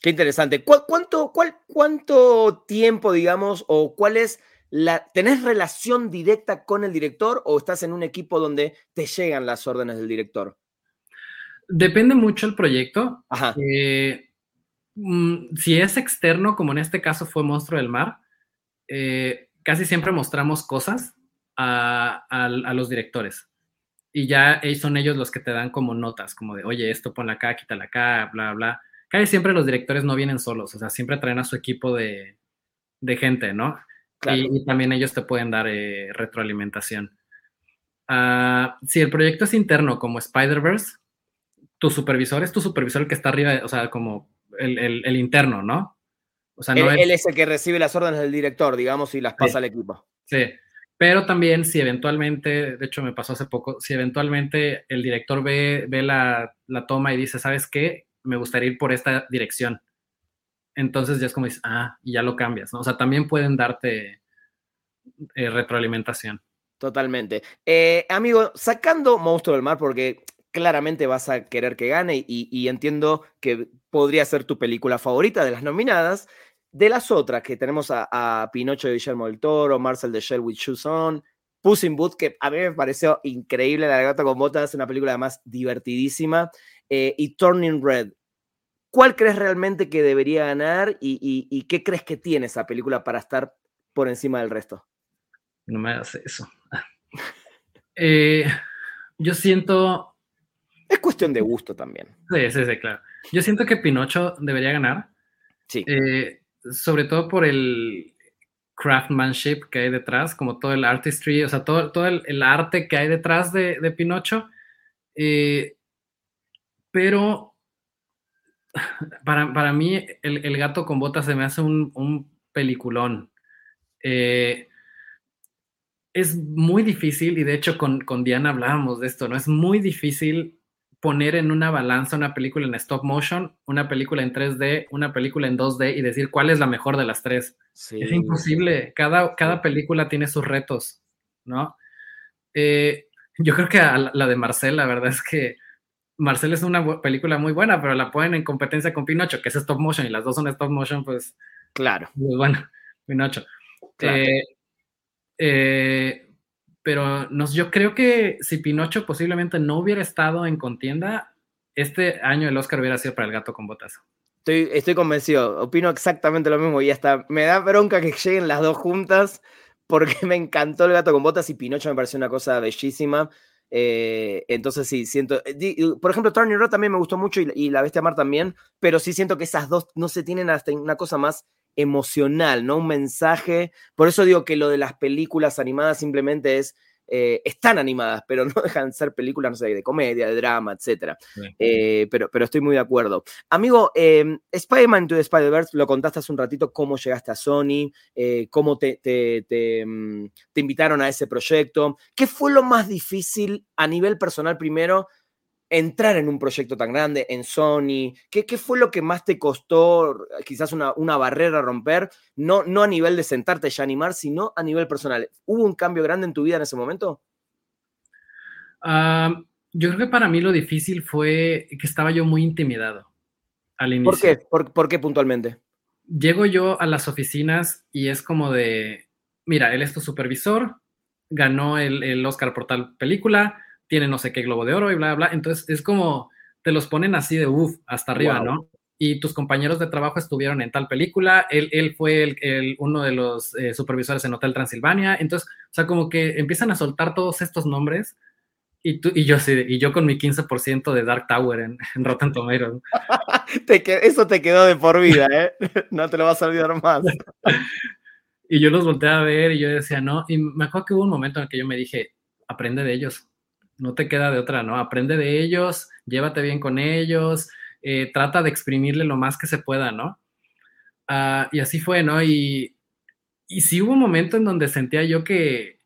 Qué interesante. cuánto, cuál, ¿Cuánto tiempo, digamos, o cuál es la... ¿Tenés relación directa con el director o estás en un equipo donde te llegan las órdenes del director? Depende mucho el proyecto. Ajá. Eh, mm, si es externo, como en este caso fue Monstruo del Mar, eh, casi siempre mostramos cosas a, los directores. Y ya son ellos los que te dan como notas, como de, oye, esto ponla acá, quítala acá, bla, bla. Casi siempre los directores no vienen solos, o sea, siempre traen a su equipo de, gente, ¿no? Y, también ellos te pueden dar eh, retroalimentación. Ah, si el proyecto es interno, como Spider-Verse, tu supervisor es tu supervisor el que está arriba, o sea, como el, interno, ¿no? O sea, no él, es... el que recibe las órdenes del director, digamos, y las pasa al equipo. Sí, pero también si eventualmente, de hecho me pasó hace poco, si eventualmente el director ve, ve la, toma y dice, ¿sabes qué? Me gustaría ir por esta dirección. Entonces ya es como dices, ah, y ya lo cambias, ¿no? O sea, también pueden darte eh, retroalimentación. Totalmente. Eh, amigo, sacando Monstruo del Mar, porque claramente vas a querer que gane y, y, entiendo que podría ser tu película favorita de las nominadas, de las otras, que tenemos a, Pinocho de Guillermo del Toro, Marcel de Shell with Shoes On, Puss in Boots, que a mí me pareció increíble, La gata con botas, una película además divertidísima, eh, y Turning Red. ¿Cuál crees realmente que debería ganar y, qué crees que tiene esa película para estar por encima del resto? No me hagas eso. Eh, yo siento... Es cuestión de gusto también. Sí, sí, sí, claro. Yo siento que Pinocho debería ganar. Sí. Eh, sobre todo por el craftsmanship que hay detrás, como todo el artistry, o sea, todo, todo el, arte que hay detrás de, Pinocho. Eh, pero para, mí, el, gato con botas se me hace un, peliculón. Eh, es muy difícil, y de hecho con, con Diana hablábamos de esto, ¿no? Es muy difícil poner en una balanza una película en stop motion, una película en 3D, una película en 2D y decir cuál es la mejor de las tres. Es imposible. Cada, cada película tiene sus retos, ¿no? Eh, yo creo que la de Marcel, la verdad es que Marcel es una película muy buena, pero la ponen en competencia con Pinocho, que es stop motion, y las dos son stop motion, pues. Claro. Pues bueno, Pinocho. Eh, eh, pero yo creo que si Pinocho posiblemente no hubiera estado en contienda, este año el Oscar hubiera sido para el gato con botas. Estoy, estoy convencido, opino exactamente lo mismo y hasta me da bronca que lleguen las dos juntas porque me encantó el gato con botas y Pinocho me pareció una cosa bellísima. Eh, entonces sí, siento, eh, por ejemplo, Turning Road también me gustó mucho y, y, La Bestia Mar también, pero sí siento que esas dos no se tienen hasta una cosa más emocional, ¿no? Un mensaje. Por eso digo que lo de las películas animadas simplemente es. Eh, están animadas, pero no dejan de ser películas, no sé, de comedia, de drama, etc. Eh, pero, pero estoy muy de acuerdo. Amigo, eh, Spider-Man to the Spider-Verse, lo contaste hace un ratito, cómo llegaste a Sony, eh, cómo te, te, mm, te invitaron a ese proyecto. ¿Qué fue lo más difícil a nivel personal primero entrar en un proyecto tan grande, en Sony? ¿Qué, qué fue lo que más te costó, quizás una, una, barrera romper? No, no a nivel de sentarte y animar, sino a nivel personal. ¿Hubo un cambio grande en tu vida en ese momento? yo creo que para mí lo difícil fue que estaba yo muy intimidado al inicio. ¿Por qué? ¿Por, qué puntualmente? Llego yo a las oficinas y es como de, mira, él es tu supervisor, ganó el, el Oscar por tal película, tiene no sé qué globo de oro y bla, bla. Entonces es como, te los ponen así de uff, hasta arriba, ¿no? Y tus compañeros de trabajo estuvieron en tal película, él, él fue el, uno de los eh, supervisores en Hotel Transilvania, entonces, o sea, como que empiezan a soltar todos estos nombres y, tú, y yo sí, y yo con mi 15% de Dark Tower en, en Rotten Tomatoes. eso te quedó de por vida, ¿eh? No te lo vas a olvidar más. Y yo los volteé a ver y yo decía, no, y me acuerdo que hubo un momento en el que yo me dije, aprende de ellos, no te queda de otra, ¿no? Aprende de ellos, llévate bien con ellos, eh, trata de exprimirle lo más que se pueda, ¿no? Ah, y así fue, ¿no? Y, y sí hubo un momento en donde sentía yo que,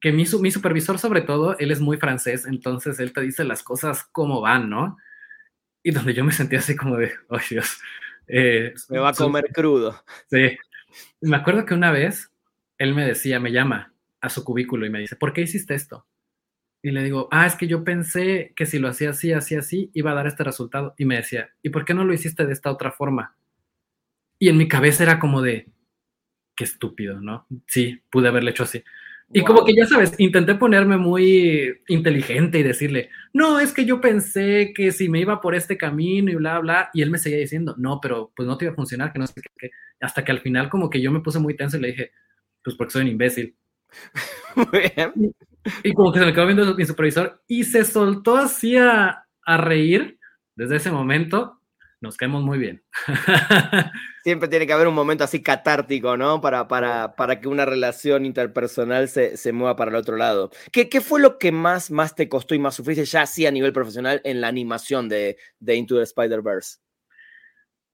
que mi, mi supervisor sobre todo, él es muy francés, entonces él te dice las cosas como van, ¿no? Y donde yo me sentía así como de, oh Dios. Eh, me va a comer crudo. Sí. Me acuerdo que una vez él me decía, me llama a su cubículo y me dice, ¿por qué hiciste esto? Y le digo, ah, es que yo pensé que si lo hacía así, así, así, iba a dar este resultado. Y me decía, ¿y por qué no lo hiciste de esta otra forma? Y en mi cabeza era como de, qué estúpido, ¿no? Sí, pude haberle hecho así. Y como que ya sabes, intenté ponerme muy inteligente y decirle, no, es que yo pensé que si me iba por este camino y bla, bla, y él me seguía diciendo, no, pero pues no te iba a funcionar, que no sé qué, hasta que al final como que yo me puse muy tenso y le dije, pues porque soy un imbécil. Y como que se me quedó viendo mi supervisor y se soltó así a, reír. Desde ese momento nos caemos muy bien. Siempre tiene que haber un momento así catártico, ¿no? Para, para, para que una relación interpersonal se, se mueva para el otro lado. ¿Qué, ¿Qué, fue lo que más, más te costó y más sufriste ya así a nivel profesional en la animación de, de Into the Spider-Verse?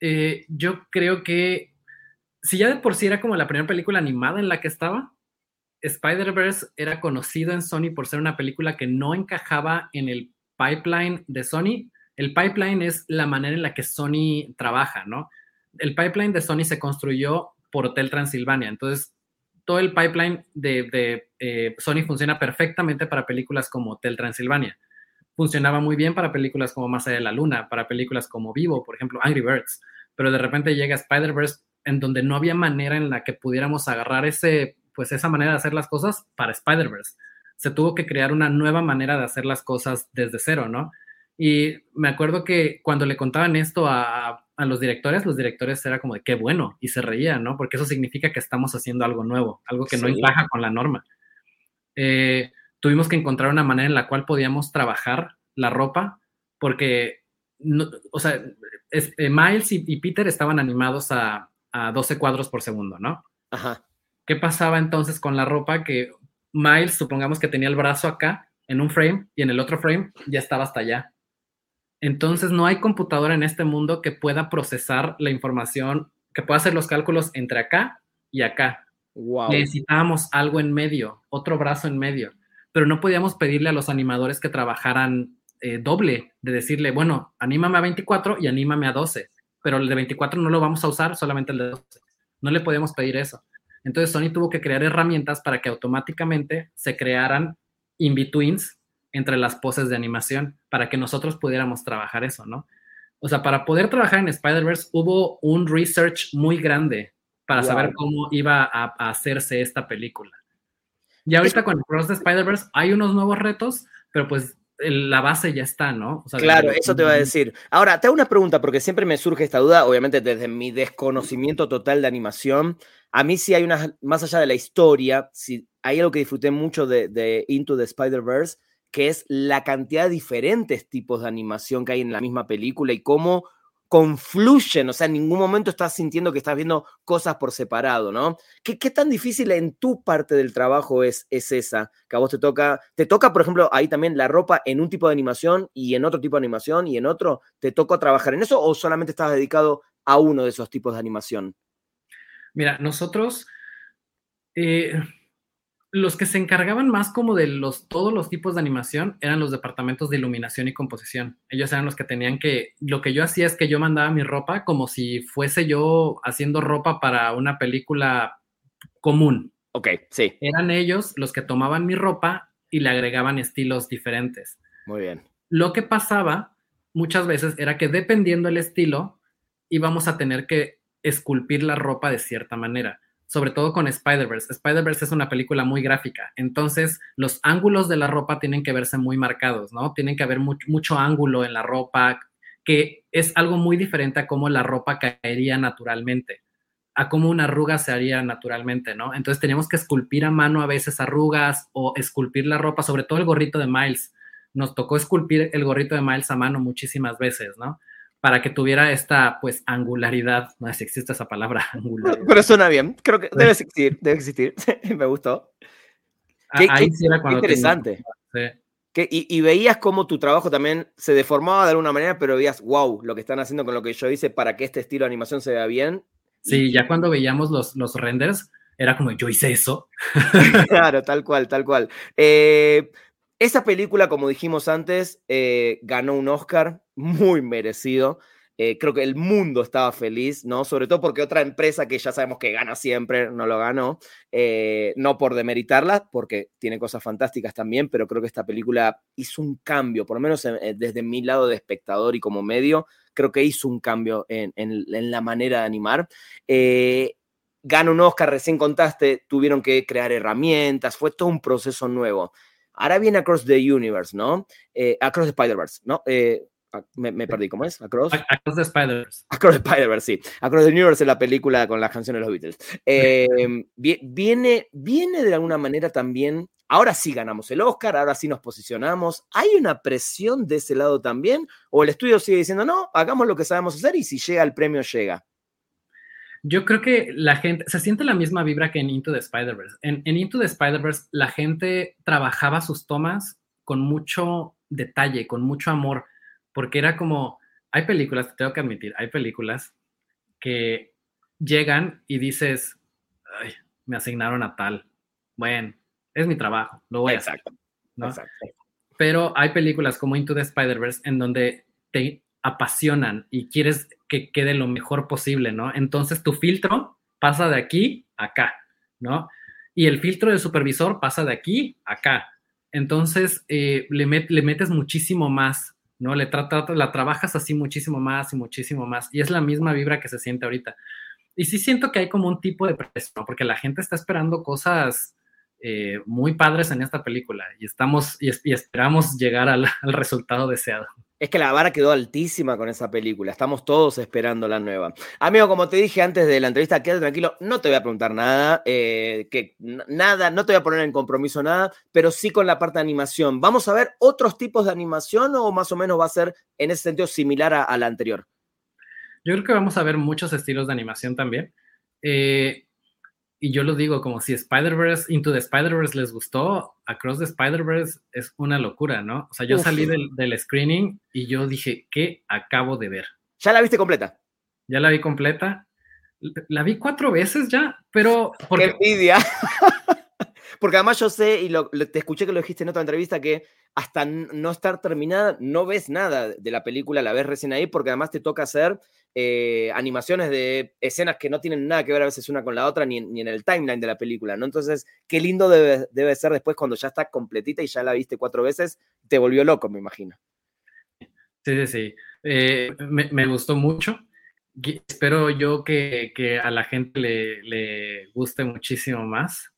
Eh, yo creo que si ya de por sí era como la primera película animada en la que estaba, Spider-Verse era conocido en Sony por ser una película que no encajaba en el pipeline de Sony. El pipeline es la manera en la que Sony trabaja, ¿no? El pipeline de Sony se construyó por Hotel Transilvania. Entonces, todo el pipeline de, eh, Sony funciona perfectamente para películas como Hotel Transilvania. Funcionaba muy bien para películas como Más allá de la luna, para películas como Vivo, por ejemplo, Angry Birds. Pero de repente llega Spider-Verse en donde no había manera en la que pudiéramos agarrar ese pues esa manera de hacer las cosas para Spider-Verse. Se tuvo que crear una nueva manera de hacer las cosas desde cero, ¿no? Y me acuerdo que cuando le contaban esto a, los directores, los directores era como de qué bueno y se reían, ¿no? Porque eso significa que estamos haciendo algo nuevo, algo que no encaja con la norma. Eh, tuvimos que encontrar una manera en la cual podíamos trabajar la ropa, porque, o sea, eh, Miles y, y, Peter estaban animados a, a 12 cuadros por segundo, ¿no? Ajá. ¿Qué pasaba entonces con la ropa? Que Miles, supongamos que tenía el brazo acá en un frame y en el otro frame ya estaba hasta allá. Entonces no hay computadora en este mundo que pueda procesar la información, que pueda hacer los cálculos entre acá y acá. Necesitábamos algo en medio, otro brazo en medio, pero no podíamos pedirle a los animadores que trabajaran eh, doble, de decirle, bueno, anímame a 24 y anímame a 12, pero el de 24 no lo vamos a usar, solamente el de 12. No le podíamos pedir eso. Entonces Sony tuvo que crear herramientas para que automáticamente se crearan in-betweens entre las poses de animación para que nosotros pudiéramos trabajar eso, ¿no? O sea, para poder trabajar en Spider-Verse hubo un research muy grande para saber cómo iba a, hacerse esta película. Y ahorita con el Cross de Spider-Verse hay unos nuevos retos, pero pues la base ya está, ¿no? claro, eso te va a decir. Ahora, te hago una pregunta porque siempre me surge esta duda, obviamente desde mi desconocimiento total de animación. A mí sí hay una, más allá de la historia, sí, hay algo que disfruté mucho de, Into the Spider-Verse, que es la cantidad de diferentes tipos de animación que hay en la misma película y cómo confluyen, o sea, en ningún momento estás sintiendo que estás viendo cosas por separado, ¿no? ¿Qué, tan difícil en tu parte del trabajo es, es esa? Que a vos te toca, te toca, por ejemplo, ahí también la ropa en un tipo de animación y en otro tipo de animación y en otro, ¿te toca trabajar en eso o solamente estás dedicado a uno de esos tipos de animación? Mira, nosotros, eh, los que se encargaban más como de los, todos los tipos de animación eran los departamentos de iluminación y composición. Ellos eran los que tenían que, lo que yo hacía es que yo mandaba mi ropa como si fuese yo haciendo ropa para una película común. Ok, sí. Eran ellos los que tomaban mi ropa y le agregaban estilos diferentes. Muy bien. Lo que pasaba muchas veces era que dependiendo el estilo, íbamos a tener que esculpir la ropa de cierta manera sobre todo con Spider-Verse. Spider-Verse es una película muy gráfica, entonces los ángulos de la ropa tienen que verse muy marcados, ¿no? Tienen que haber mucho, ángulo en la ropa, que es algo muy diferente a cómo la ropa caería naturalmente, a cómo una arruga se haría naturalmente, ¿no? Entonces tenemos que esculpir a mano a veces arrugas o esculpir la ropa, sobre todo el gorrito de Miles. Nos tocó esculpir el gorrito de Miles a mano muchísimas veces, ¿no? Para que tuviera esta, pues, angularidad, no sé si existe esa palabra, angularidad. Pero suena bien, creo que debe existir, debe existir, me gustó. Ahí sí era cuando interesante. y, veías cómo tu trabajo también se deformaba de alguna manera, pero veías, wow, lo que están haciendo con lo que yo hice para que este estilo de animación se vea bien. Sí, ya cuando veíamos los, los renders, era como, yo hice eso. claro, tal cual, tal cual. Eh, esa película, como dijimos antes, eh, ganó un Oscar muy merecido. Eh, creo que el mundo estaba feliz, ¿no? Sobre todo porque otra empresa que ya sabemos que gana siempre no lo ganó. Eh, no por demeritarla, porque tiene cosas fantásticas también, pero creo que esta película hizo un cambio, por lo menos desde mi lado de espectador y como medio, creo que hizo un cambio en, la manera de animar. Eh, gana un Oscar, recién contaste, tuvieron que crear herramientas, fue todo un proceso nuevo. Ahora viene Across the Universe, ¿no? Across the Spider-Verse, ¿no? Me, perdí, ¿cómo es? Across. Across the Spider-Verse. Across the Spider-Verse, sí. Across the Universe es la película con las canciones de los Beatles. Em, viene, viene de alguna manera también. Ahora sí ganamos el Oscar, ahora sí nos posicionamos. ¿Hay una presión de ese lado también? ¿O el estudio sigue diciendo, no, hagamos lo que sabemos hacer y si llega el premio, llega? Yo creo que la gente, se siente la misma vibra que en Into the Spider-Verse. En, en Into the Spider-Verse la gente trabajaba sus tomas con mucho detalle, con mucho amor porque era como, hay películas, tengo que admitir, hay películas que llegan y dices, Ay, me asignaron a tal, bueno, es mi trabajo, lo voy a hacer. Pero hay películas como Into the Spider-Verse en donde te apasionan y quieres que quede lo mejor posible, ¿no? Entonces tu filtro pasa de aquí a acá, ¿no? Y el filtro del supervisor pasa de aquí a acá. Entonces eh, le, le metes muchísimo más ¿no? Le la trabajas así muchísimo más y muchísimo más. Y es la misma vibra que se siente ahorita. Y sí siento que hay como un tipo de presión, porque la gente está esperando cosas eh, muy padres en esta película y estamos y, esperamos llegar al resultado deseado. Es que la vara quedó altísima con esa película. Estamos todos esperando la nueva. Amigo, como te dije antes de la entrevista, quédate tranquilo. No te voy a preguntar nada. Eh, que nada, no te voy a poner en compromiso nada, pero sí con la parte de animación. ¿Vamos a ver otros tipos de animación o más o menos va a ser en ese sentido similar a, la anterior? Yo creo que vamos a ver muchos estilos de animación también. Eh, y yo lo digo como si Spider-Verse, Into the Spider-Verse les gustó, Across the Spider-Verse es una locura, ¿no? O sea, yo salí del, del, screening y yo dije, ¿qué acabo de ver? ¿Ya la viste completa? Ya la vi completa. La vi cuatro veces ya, pero... Porque... ¡Qué envidia! porque además yo sé, y te escuché que lo dijiste en otra entrevista, que hasta no estar terminada no ves nada de la película, la ves recién ahí, porque además te toca hacer eh, animaciones de escenas que no tienen nada que ver a veces una con la otra, ni, en el timeline de la película, ¿no? Entonces, qué lindo debe, debe ser después cuando ya está completita y ya la viste cuatro veces, te volvió loco, me imagino. Sí, sí, sí. Eh, me, gustó mucho. Espero yo que, a la gente le, le guste muchísimo más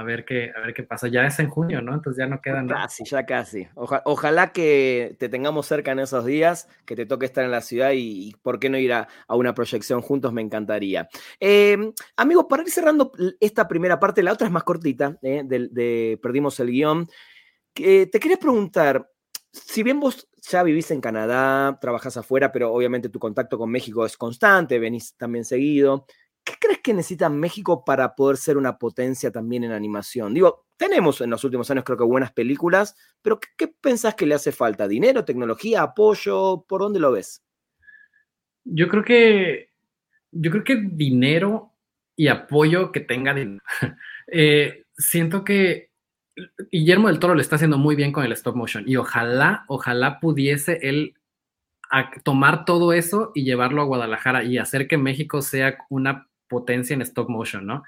a ver qué, a ver qué pasa. Ya es en junio, ¿no? Entonces ya no quedan. Casi, ya casi. ojalá que te tengamos cerca en esos días, que te toque estar en la ciudad y, por qué no ir a, una proyección juntos, me encantaría. Eh, amigos, para ir cerrando esta primera parte, la otra es más cortita, eh, de, Perdimos el guion. te quería preguntar, si bien vos ya vivís en Canadá, trabajás afuera, pero obviamente tu contacto con México es constante, venís también seguido. ¿Qué crees que necesita México para poder ser una potencia también en animación? Digo, tenemos en los últimos años creo que buenas películas, pero ¿qué, pensás que le hace falta? ¿Dinero, tecnología, apoyo? ¿Por dónde lo ves? Yo creo que, yo creo que dinero y apoyo que tenga eh, siento que Guillermo del Toro le está haciendo muy bien con el stop motion y ojalá, ojalá pudiese él tomar todo eso y llevarlo a Guadalajara y hacer que México sea una potencia en stop motion, ¿no?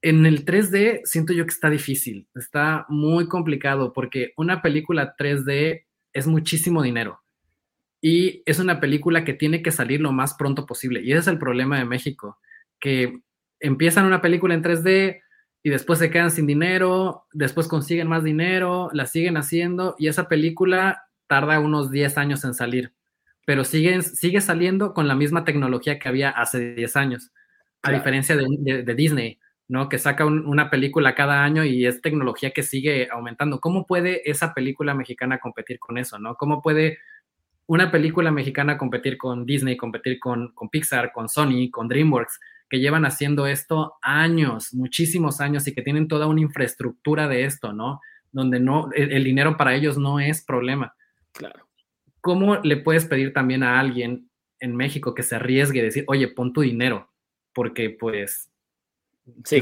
En el 3D siento yo que está difícil, está muy complicado porque una película 3D es muchísimo dinero y es una película que tiene que salir lo más pronto posible y ese es el problema de México, que empiezan una película en 3D y después se quedan sin dinero, después consiguen más dinero, la siguen haciendo y esa película tarda unos 10 años en salir, pero sigue, sigue saliendo con la misma tecnología que había hace 10 años a diferencia de, Disney, ¿no? Que saca una película cada año y es tecnología que sigue aumentando. ¿Cómo puede esa película mexicana competir con eso, ¿no? ¿Cómo puede una película mexicana competir con Disney, competir con, con Pixar, con Sony, con DreamWorks, que llevan haciendo esto años, muchísimos años y que tienen toda una infraestructura de esto, ¿no? Donde no, el, dinero para ellos no es problema. Claro. ¿Cómo le puedes pedir también a alguien en México que se arriesgue y decir, oye, pon tu dinero? Porque pues Sí,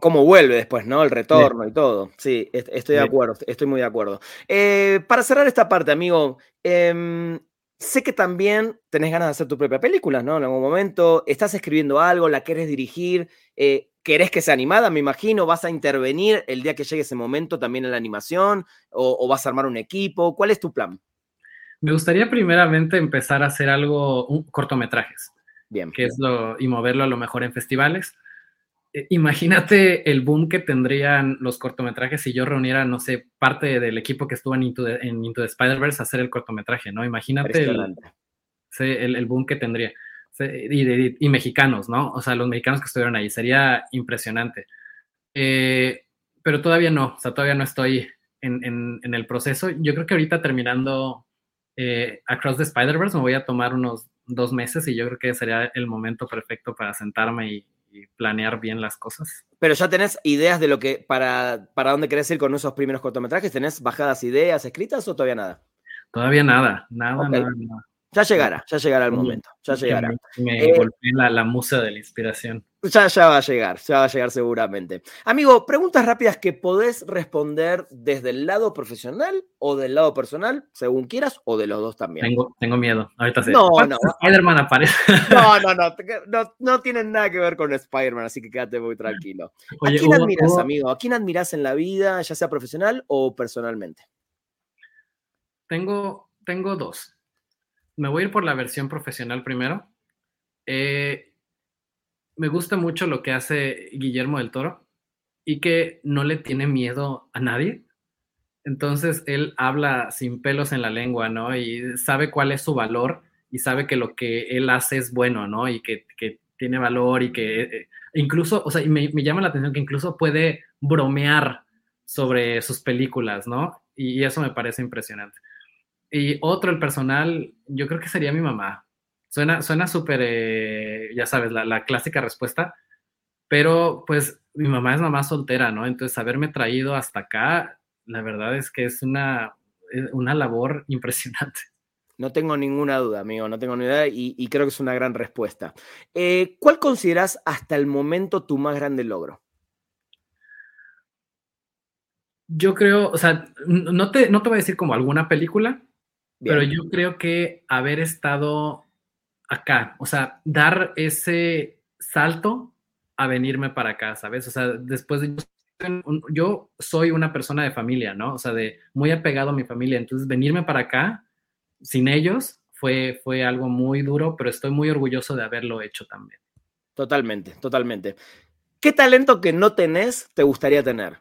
¿Cómo, vuelve después, ¿no? El retorno y todo. Sí, estoy de acuerdo, estoy muy de acuerdo. Eh, para cerrar esta parte, amigo, em, sé que también tenés ganas de hacer tu propia película, ¿no? En algún momento, estás escribiendo algo, la querés dirigir, eh, querés que sea animada, me imagino, vas a intervenir el día que llegue ese momento también en la animación, o, vas a armar un equipo, ¿cuál es tu plan? Me gustaría primeramente empezar a hacer algo, un, cortometrajes. Bien. Que es lo, y moverlo a lo mejor en festivales eh, imagínate el boom que tendrían los cortometrajes si yo reuniera, no sé, parte del equipo que estuvo en Into the, en Into Spider-Verse a hacer el cortometraje, ¿no? Imagínate el, el, boom que tendría. Y, mexicanos, ¿no? O sea, los mexicanos que estuvieron ahí, sería impresionante. Eh, pero todavía no, o sea, todavía no estoy en, el proceso. Yo creo que ahorita terminando eh, Across the Spider-Verse me voy a tomar unos dos meses y yo creo que sería el momento perfecto para sentarme y, y planear bien las cosas. Pero ya tenés ideas de lo que, para, para dónde querés ir con esos primeros cortometrajes, ¿tenés bajadas ideas escritas o todavía nada? Todavía nada, nada, nada, Ya llegará, ya llegará el momento, ya llegará. Me, eh, la, la musa de la inspiración. Ya, ya va a llegar, ya va a llegar seguramente. Amigo, preguntas rápidas que podés responder desde el lado profesional o del lado personal, según quieras, o de los dos también. Tengo, tengo miedo. Ahorita sé. No, no. Spider-Man aparece. No, no, no, no, no. tienen nada que ver con Spider-Man, así que quédate muy tranquilo. ¿A quién admiras, amigo? ¿A quién admiras en la vida, ya sea profesional o personalmente? Tengo, tengo dos. Me voy a ir por la versión profesional primero. Eh, me gusta mucho lo que hace Guillermo del Toro y que no le tiene miedo a nadie. Entonces él habla sin pelos en la lengua, ¿no? Y sabe cuál es su valor y sabe que lo que él hace es bueno, ¿no? Y que, tiene valor y que eh, incluso, o sea, me, llama la atención que incluso puede bromear sobre sus películas, ¿no? Y, eso me parece impresionante. Y otro, el personal, yo creo que sería mi mamá. Suena, suena súper, eh, ya sabes, la, clásica respuesta, pero pues mi mamá es mamá soltera, ¿no? Entonces, haberme traído hasta acá, la verdad es que es una, una labor impresionante. No tengo ninguna duda, amigo, no tengo ni idea y, creo que es una gran respuesta. Eh, ¿Cuál consideras hasta el momento tu más grande logro? Yo creo, o sea, no te, no te voy a decir como alguna película, pero yo creo que haber estado acá, o sea, dar ese salto a venirme para acá, ¿sabes? O sea, después de... Yo soy una persona de familia, ¿no? O sea, de muy apegado a mi familia, entonces venirme para acá sin ellos fue, fue algo muy duro, pero estoy muy orgulloso de haberlo hecho también. Totalmente, totalmente. ¿Qué talento que no tenés te gustaría tener?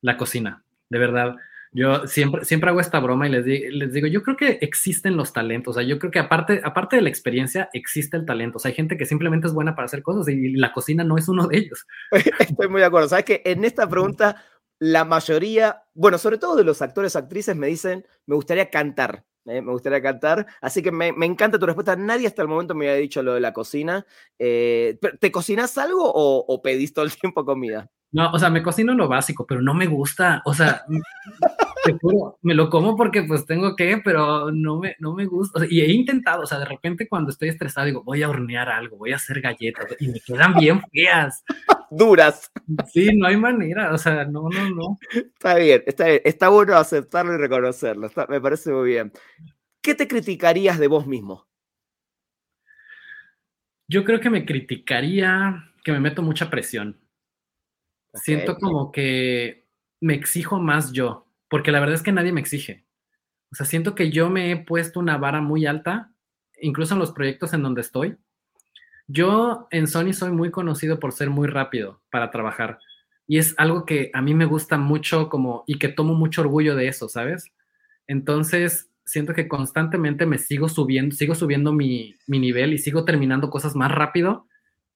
La cocina, de verdad. Yo siempre, siempre hago esta broma y les, les digo, yo creo que existen los talentos, o sea, yo creo que aparte, aparte de la experiencia, existe el talento, o sea, hay gente que simplemente es buena para hacer cosas y la cocina no es uno de ellos. Estoy muy de acuerdo, sabes que en esta pregunta la mayoría, bueno, sobre todo de los actores, actrices, me dicen, me gustaría cantar, ¿eh? me gustaría cantar. Así que me, encanta tu respuesta. Nadie hasta el momento me había dicho lo de la cocina. Eh, ¿Te cocinas algo o, o, pedís todo el tiempo comida? No, o sea, me cocino lo básico, pero no me gusta. O sea, te juro, me lo como porque pues tengo que, pero no me, no me gusta. y he intentado, o sea, de repente cuando estoy estresado digo, voy a hornear algo, voy a hacer galletas y me quedan bien feas. Duras. Sí, no hay manera, o sea, no, no, no. Está bien, está bien. Está bueno aceptarlo y reconocerlo, me parece muy bien. ¿Qué te criticarías de vos mismo? Yo creo que me criticaría que me meto mucha presión. Siento como que me exijo más yo porque la verdad es que nadie me exige. O sea, siento que yo me he puesto una vara muy alta, incluso en los proyectos en donde estoy. Yo en Sony soy muy conocido por ser muy rápido para trabajar y es algo que a mí me gusta mucho como y que tomo mucho orgullo de eso, ¿sabes? Entonces, siento que constantemente me sigo subiendo, sigo subiendo mi, mi nivel y sigo terminando cosas más rápido,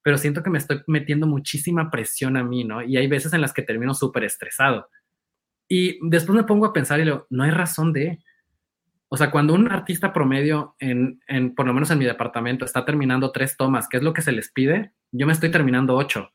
pero siento que me estoy metiendo muchísima presión a mí, ¿no? Y hay veces en las que termino súper estresado. Y después me pongo a pensar y digo, no hay razón de, O sea, cuando un artista promedio, en, en, por lo menos en mi departamento, está terminando tres tomas, que es lo que se les pide, yo me estoy terminando ocho,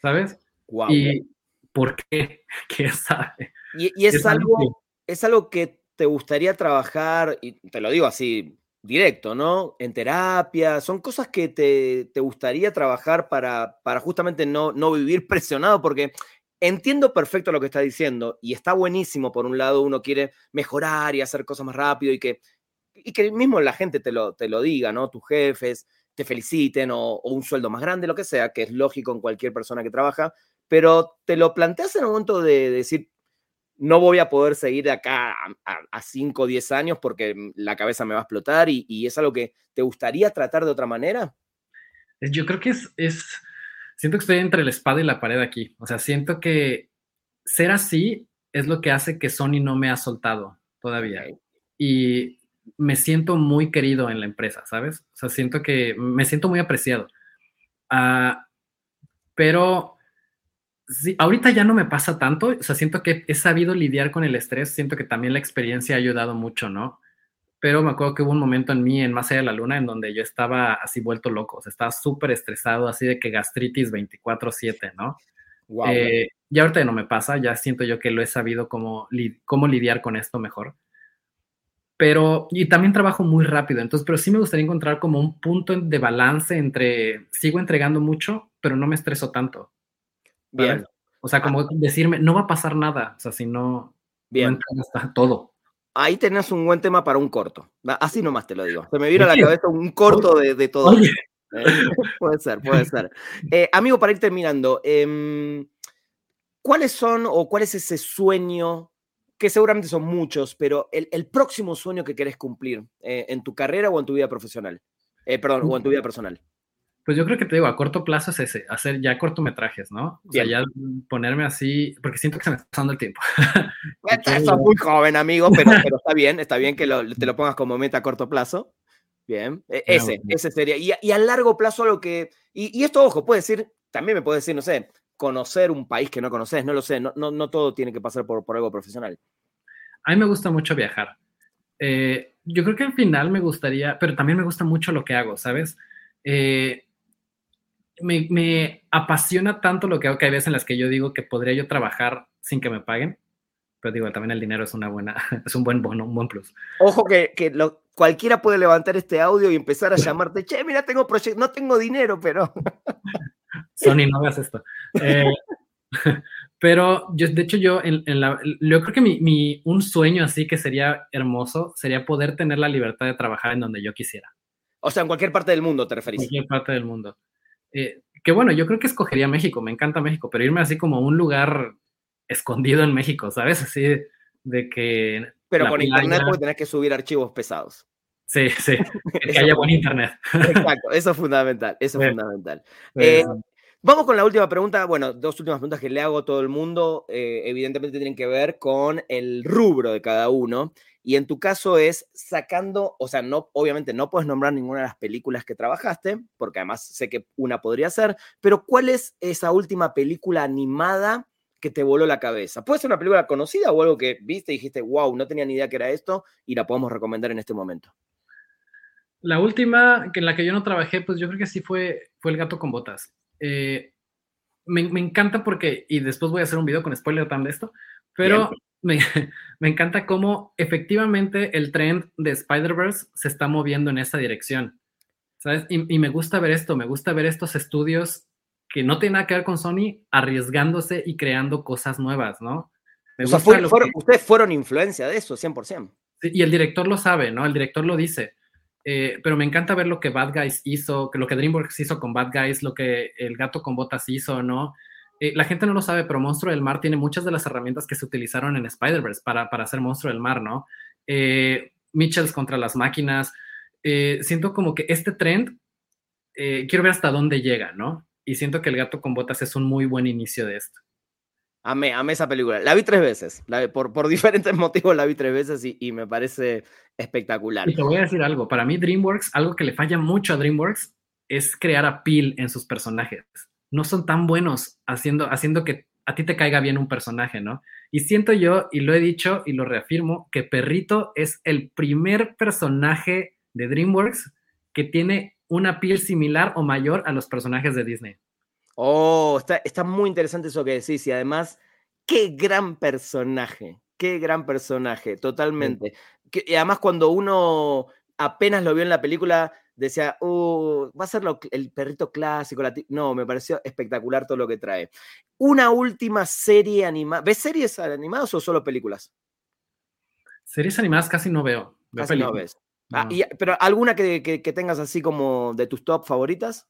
¿sabes? Wow. ¿Y por qué? ¿Quién sabe? Y, y es, es, algo, que... es algo que te gustaría trabajar, y te lo digo así directo, ¿no? En terapia, son cosas que te, te gustaría trabajar para, para justamente no, no vivir presionado, porque entiendo perfecto lo que está diciendo y está buenísimo, por un lado, uno quiere mejorar y hacer cosas más rápido y que, y que mismo la gente te lo, te lo diga, ¿no? Tus jefes te feliciten o, un sueldo más grande, lo que sea, que es lógico en cualquier persona que trabaja, pero te lo planteas en el momento de, de decir, no voy a poder seguir de acá a 5 o 10 años porque la cabeza me va a explotar y, y, es algo que te gustaría tratar de otra manera? Yo creo que es, siento que estoy entre la espada y la pared aquí. O sea, siento que ser así es lo que hace que Sony no me ha soltado todavía. Y me siento muy querido en la empresa, ¿sabes? O sea, siento que me siento muy apreciado. Uh, pero sí, ahorita ya no me pasa tanto, o sea, siento que he sabido lidiar con el estrés, siento que también la experiencia ha ayudado mucho, ¿no? Pero me acuerdo que hubo un momento en mí, en Más allá de la luna, en donde yo estaba así vuelto loco, o sea, estaba súper estresado, así de que gastritis 24/7, ¿no? Wow. Eh, y ahorita no me pasa, ya siento yo que lo he sabido cómo, li cómo lidiar con esto mejor. Pero, y también trabajo muy rápido, entonces, pero sí me gustaría encontrar como un punto de balance entre, sigo entregando mucho, pero no me estreso tanto. Bien. O sea, como decirme, no va a pasar nada, o sea, si no, Bien. no está todo. Ahí tenés un buen tema para un corto. Así nomás te lo digo. Se me vino a la cabeza un corto de, de todo. Oye. Eh, puede ser, puede ser. Eh, amigo, para ir terminando, eh, ¿cuáles son o cuál es ese sueño, que seguramente son muchos, pero el, el próximo sueño que querés cumplir eh, en tu carrera o en tu vida profesional? Perdón, o en tu vida personal. Pues yo creo que te digo, a corto plazo es ese, hacer ya cortometrajes, ¿no? O sea, ya ponerme así, porque siento que se me está pasando el tiempo. Estás muy joven, amigo, pero, pero, está bien, está bien que lo, te lo pongas como meta a corto plazo. Bien, e, ese, no, ese sería. Y, y, a largo plazo lo que... Y, y, esto, ojo, puede decir, también me puede decir, no sé, conocer un país que no conoces, no lo sé, no, no, no todo tiene que pasar por, por algo profesional. A mí me gusta mucho viajar. Eh, yo creo que al final me gustaría, pero también me gusta mucho lo que hago, ¿sabes? Eh, me, me, apasiona tanto lo que hago que hay veces en las que yo digo que podría yo trabajar sin que me paguen, pero digo, también el dinero es una buena, es un buen bono, un buen plus. Ojo que, que lo, cualquiera puede levantar este audio y empezar a llamarte, che, mira, tengo proyecto, no tengo dinero, pero... Sony, no hagas esto. Eh, pero yo, de hecho, yo, en, en la, yo creo que mi, mi, un sueño así que sería hermoso sería poder tener la libertad de trabajar en donde yo quisiera. O sea, en cualquier parte del mundo, te referís. En cualquier parte del mundo. Eh, que bueno, yo creo que escogería México, me encanta México, pero irme así como a un lugar escondido en México, ¿sabes? Así de, que... Pero con playa... internet porque tenés que subir archivos pesados. Sí, sí, que haya buen internet. Exacto, eso es fundamental, eso es fundamental. Eh, vamos con la última pregunta, bueno, dos últimas preguntas que le hago a todo el mundo, eh, evidentemente tienen que ver con el rubro de cada uno. Y en tu caso es sacando, o sea, no, obviamente no puedes nombrar ninguna de las películas que trabajaste, porque además sé que una podría ser, pero ¿cuál es esa última película animada que te voló la cabeza? Puede ser una película conocida o algo que viste y dijiste, wow, no tenía ni idea que era esto y la podemos recomendar en este momento. La última en la que yo no trabajé, pues yo creo que sí fue, fue El gato con botas. Eh, me, me, encanta porque, y después voy a hacer un video con spoiler time de esto, pero me, me, encanta cómo efectivamente el trend de Spider-Verse se está moviendo en esa dirección. ¿Sabes? Y, y, me gusta ver esto, me gusta ver estos estudios que no tienen nada que ver con Sony arriesgándose y creando cosas nuevas, ¿no? Me o sea, fue, fueron, que... ustedes fueron influencia de eso, 100%. Sí, y el director lo sabe, ¿no? El director lo dice. Eh, pero me encanta ver lo que Bad Guys hizo, que lo que DreamWorks hizo con Bad Guys, lo que El Gato con Botas hizo, ¿no? Eh, la gente no lo sabe, pero Monstruo del Mar tiene muchas de las herramientas que se utilizaron en Spider-Verse para, para hacer Monstruo del Mar, ¿no? Eh, Mitchells contra las máquinas. Eh, siento como que este trend, eh, quiero ver hasta dónde llega, ¿no? Y siento que El Gato con Botas es un muy buen inicio de esto. Amé, amé esa película. La vi tres veces. La, por, por diferentes motivos la vi tres veces y, y me parece espectacular. Y te voy a decir algo. Para mí, DreamWorks, algo que le falla mucho a DreamWorks es crear appeal en sus personajes no son tan buenos haciendo, haciendo que a ti te caiga bien un personaje, ¿no? Y siento yo, y lo he dicho y lo reafirmo, que Perrito es el primer personaje de DreamWorks que tiene una piel similar o mayor a los personajes de Disney. Oh, está, está muy interesante eso que decís y además, qué gran personaje, qué gran personaje, totalmente. y además cuando uno apenas lo vio en la película, decía, uh, va a ser el perrito clásico. no, me pareció espectacular todo lo que trae. Una última serie animada. ¿Ves series animadas o solo películas? Series animadas casi no veo. casi no ves. Ah, pero alguna que, tengas así como de tus top favoritas?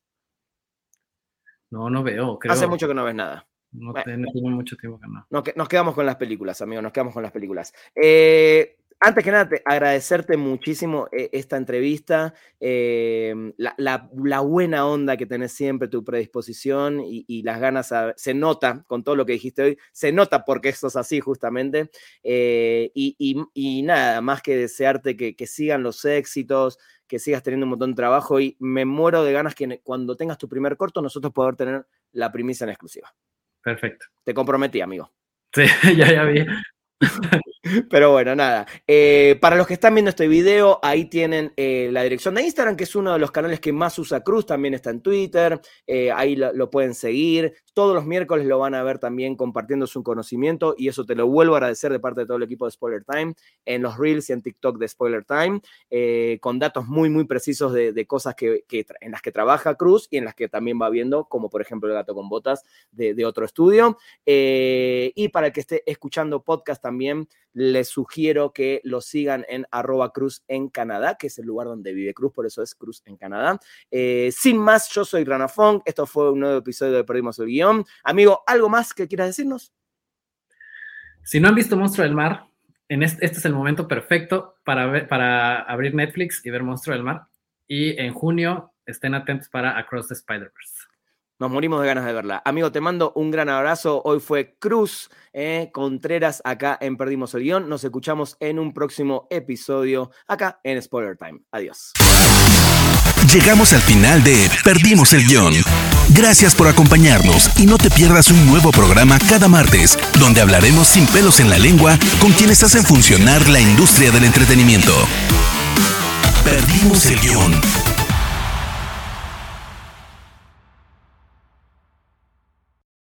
No, no veo. Hace mucho que no ves nada. No, tengo mucho tiempo que no. Nos, quedamos con las películas, amigos, nos quedamos con las películas. Eh, antes que nada, agradecerte muchísimo eh, esta entrevista, em, la, buena onda que tenés siempre, tu predisposición y, las ganas, se nota con todo lo que dijiste hoy, se nota porque esto es así justamente. Eh, y, nada, más que desearte que, sigan los éxitos, que sigas teniendo un montón de trabajo y me muero de ganas que cuando tengas tu primer corto nosotros poder tener la primicia en exclusiva. Perfecto. Te comprometí, amigo. Sí, ya, ya vi. Pero bueno, nada. Eh, para los que están viendo este video, ahí tienen eh, la dirección de Instagram, que es uno de los canales que más usa Cruz, también está en Twitter, eh, ahí lo, pueden seguir. Todos los miércoles lo van a ver también compartiendo su conocimiento y eso te lo vuelvo a agradecer de parte de todo el equipo de Spoiler Time, en los Reels y en TikTok de Spoiler Time, con datos muy, muy precisos de, cosas que, en las que trabaja Cruz y en las que también va viendo, como por ejemplo el gato con botas de, de otro estudio. y para el que esté escuchando podcast también, les sugiero que lo sigan en arroba Cruz en Canadá, que es el lugar donde vive Cruz, por eso es Cruz en Canadá. Eh, sin más, yo soy Ranafong, esto fue un nuevo episodio de Perdimos el Guión. Amigo, ¿algo más que quieras decirnos? Si no han visto Monstruo del Mar, en este, es el momento perfecto para, para abrir Netflix y ver Monstruo del Mar. Y en junio estén atentos para Across the Spider-Verse. Nos morimos de ganas de verla. Amigo, te mando un gran abrazo. Hoy fue Cruz eh, Contreras acá en Perdimos el Guión. Nos escuchamos en un próximo episodio acá en Spoiler Time. Adiós. Llegamos al final de Perdimos el Guión. Gracias por acompañarnos y no te pierdas un nuevo programa cada martes donde hablaremos sin pelos en la lengua con quienes hacen funcionar la industria del entretenimiento. Perdimos el Guión